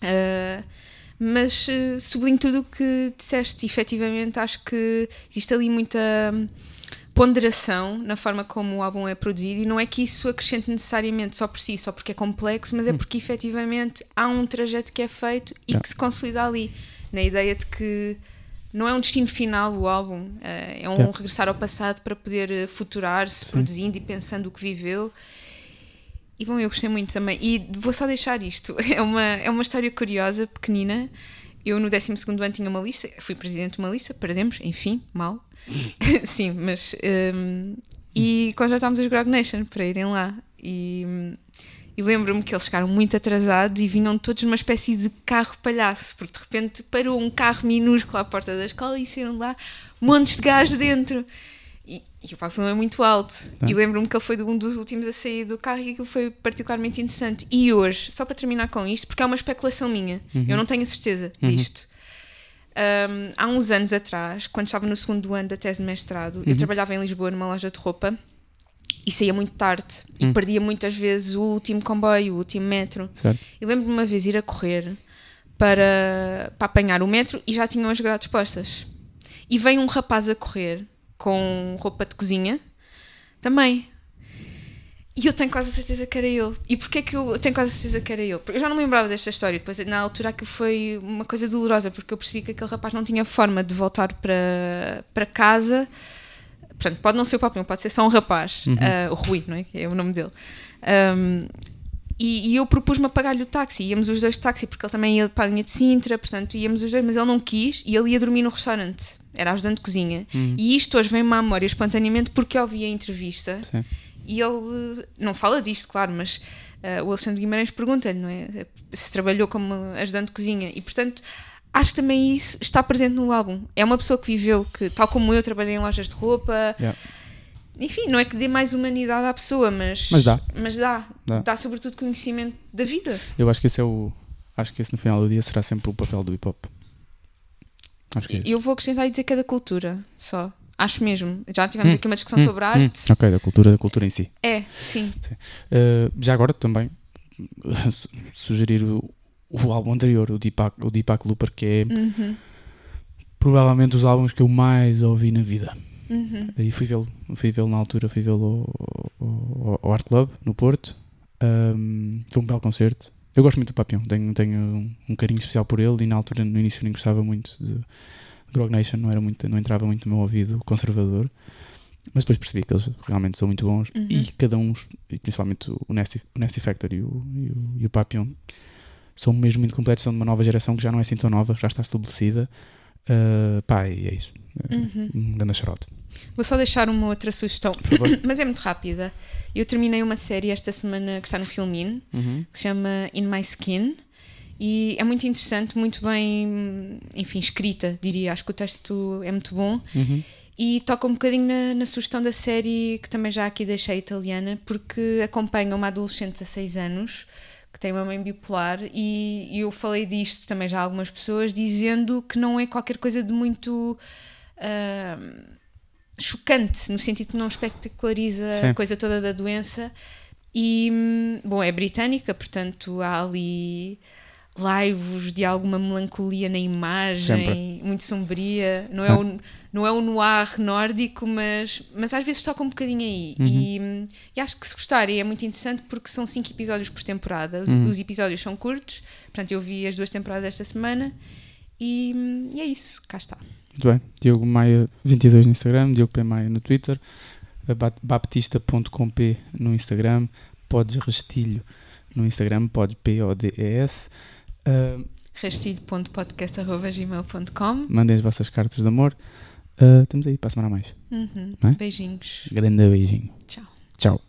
Ah, mas eh, sublinho tudo o que disseste, efetivamente acho que existe ali muita hum, ponderação na forma como o álbum é produzido e não é que isso acrescente necessariamente só por si, só porque é complexo, mas é porque efetivamente há um trajeto que é feito e que se consolida ali, na ideia de que não é um destino final o álbum, eh, é um regressar ao passado para poder eh, futurar-se, produzindo e pensando o que viveu. E bom, eu gostei muito também. E vou só deixar isto. É uma, é uma história curiosa, pequenina. Eu no 12 ano tinha uma lista, fui presidente de uma lista, perdemos, enfim, mal. Sim, mas. hum, e contratámos os Grog Nation para irem lá. E, e lembro-me que eles chegaram muito atrasados e vinham todos numa espécie de carro palhaço, porque de repente parou um carro minúsculo à porta da escola e saíram lá montes de gajos dentro. E, e o Papo é muito alto. Tá. E lembro-me que ele foi um dos últimos a sair do carro e aquilo foi particularmente interessante. E hoje, só para terminar com isto, porque é uma especulação minha, Uhum. eu não tenho a certeza disto. Um, há uns anos atrás, quando estava no segundo ano da tese de mestrado, eu Uhum. trabalhava em Lisboa numa loja de roupa e saía muito tarde e Hum. perdia muitas vezes o último comboio, o último metro. Certo? E lembro-me uma vez ir a correr para, para apanhar o metro e já tinham as grades postas. E veio um rapaz a correr com roupa de cozinha também. E eu tenho quase a certeza que era ele. E porquê que eu tenho quase a certeza que era ele? Porque eu já não me lembrava desta história. Depois, na altura, aquilo foi uma coisa dolorosa, porque eu percebi que aquele rapaz não tinha forma de voltar para, para casa. Portanto, pode não ser o papo, pode ser só um rapaz. Uhum. Ah, o Rui, não é? Que é o nome dele. Ahm, e, e eu propus-me a pagar-lhe o táxi. Íamos os dois de táxi, porque ele também ia para a linha de Sintra, portanto íamos os dois, mas ele não quis e ele ia dormir no restaurante. Era ajudante de cozinha. Uhum. E isto hoje vem-me à memória espontaneamente porque eu ouvi a entrevista Sim. e ele não fala disto, claro, mas eh, o Alexandre Guimarães pergunta-lhe, não é? Se trabalhou como ajudante de cozinha e, portanto, acho que também isso está presente no álbum. É uma pessoa que viveu, que, tal como eu, trabalhei em lojas de roupa. Yeah. Enfim, não é que dê mais humanidade à pessoa, mas, Mas dá. Mas dá. Dá. Dá, sobretudo conhecimento da vida. Eu acho que esse é o. Acho que esse no final do dia será sempre o papel do hip hop. Acho que é. E Eu vou acrescentar e dizer que é da cultura, só. Acho mesmo. Já tivemos Hum, aqui uma discussão Hum, sobre a hum, arte. ok, da cultura, da cultura em si. É, sim. Uh, já agora também su- sugerir o, o álbum anterior, o Deepak, o Deepak Looper, que é Uhum, provavelmente os álbuns que eu mais ouvi na vida. uhum. E fui vê-lo, fui vê-lo na altura, fui vê-lo ao, ao- ao Art Club, no Porto. Um, foi um belo concerto. Eu gosto muito do Papião, tenho, tenho um, carinho especial por ele e na altura, no início, nem gostava muito de Grog Nation, não, era muito, não entrava muito no meu ouvido conservador. Mas depois percebi que eles realmente são muito bons Uhum. e cada um, e principalmente o Nasty, o Nasty Factor e o, e o, e o Papillon, são mesmo muito completos, são de uma nova geração que já não é assim tão nova, já está estabelecida. Uh, pá, e é isso. Uhum. Um grande charote. Vou só deixar uma outra sugestão, mas é muito rápida. Eu terminei uma série esta semana que está no Filmin, Uhum. que se chama In My Skin. E é muito interessante, muito bem, enfim, escrita, diria. Acho que o texto é muito bom. Uhum. E toca um bocadinho na, na sugestão da série que também já aqui deixei italiana, porque acompanha uma adolescente de 16 anos que tem uma mãe bipolar e, e eu falei disto também já a algumas pessoas, dizendo que não é qualquer coisa de muito ah, chocante, no sentido que não espetaculariza Sim. a coisa toda da doença. E, hum, bom, é britânica, portanto há ali laivos de alguma melancolia na imagem, Sempre. muito sombria. Não é, Ah. o, não é o noir nórdico, mas, mas às vezes toca um bocadinho aí. Uhum. E, e acho que se gostarem é muito interessante porque são cinco episódios por temporada. Os, Uhum. os episódios são curtos, portanto eu vi as duas temporadas esta semana. E, e é isso, cá está. Muito bem. Diogo Maia 22 no Instagram, Diogo P. Maia no Twitter, baptista.com.p no Instagram, podes Restilho no Instagram, podes P-O-D-E-S. Uh, rastilho.podcast.gmail.com mandem as vossas cartas de amor. Uh, estamos aí para a semana a mais. Uhum. É? Beijinhos. Grande beijinho. Tchau.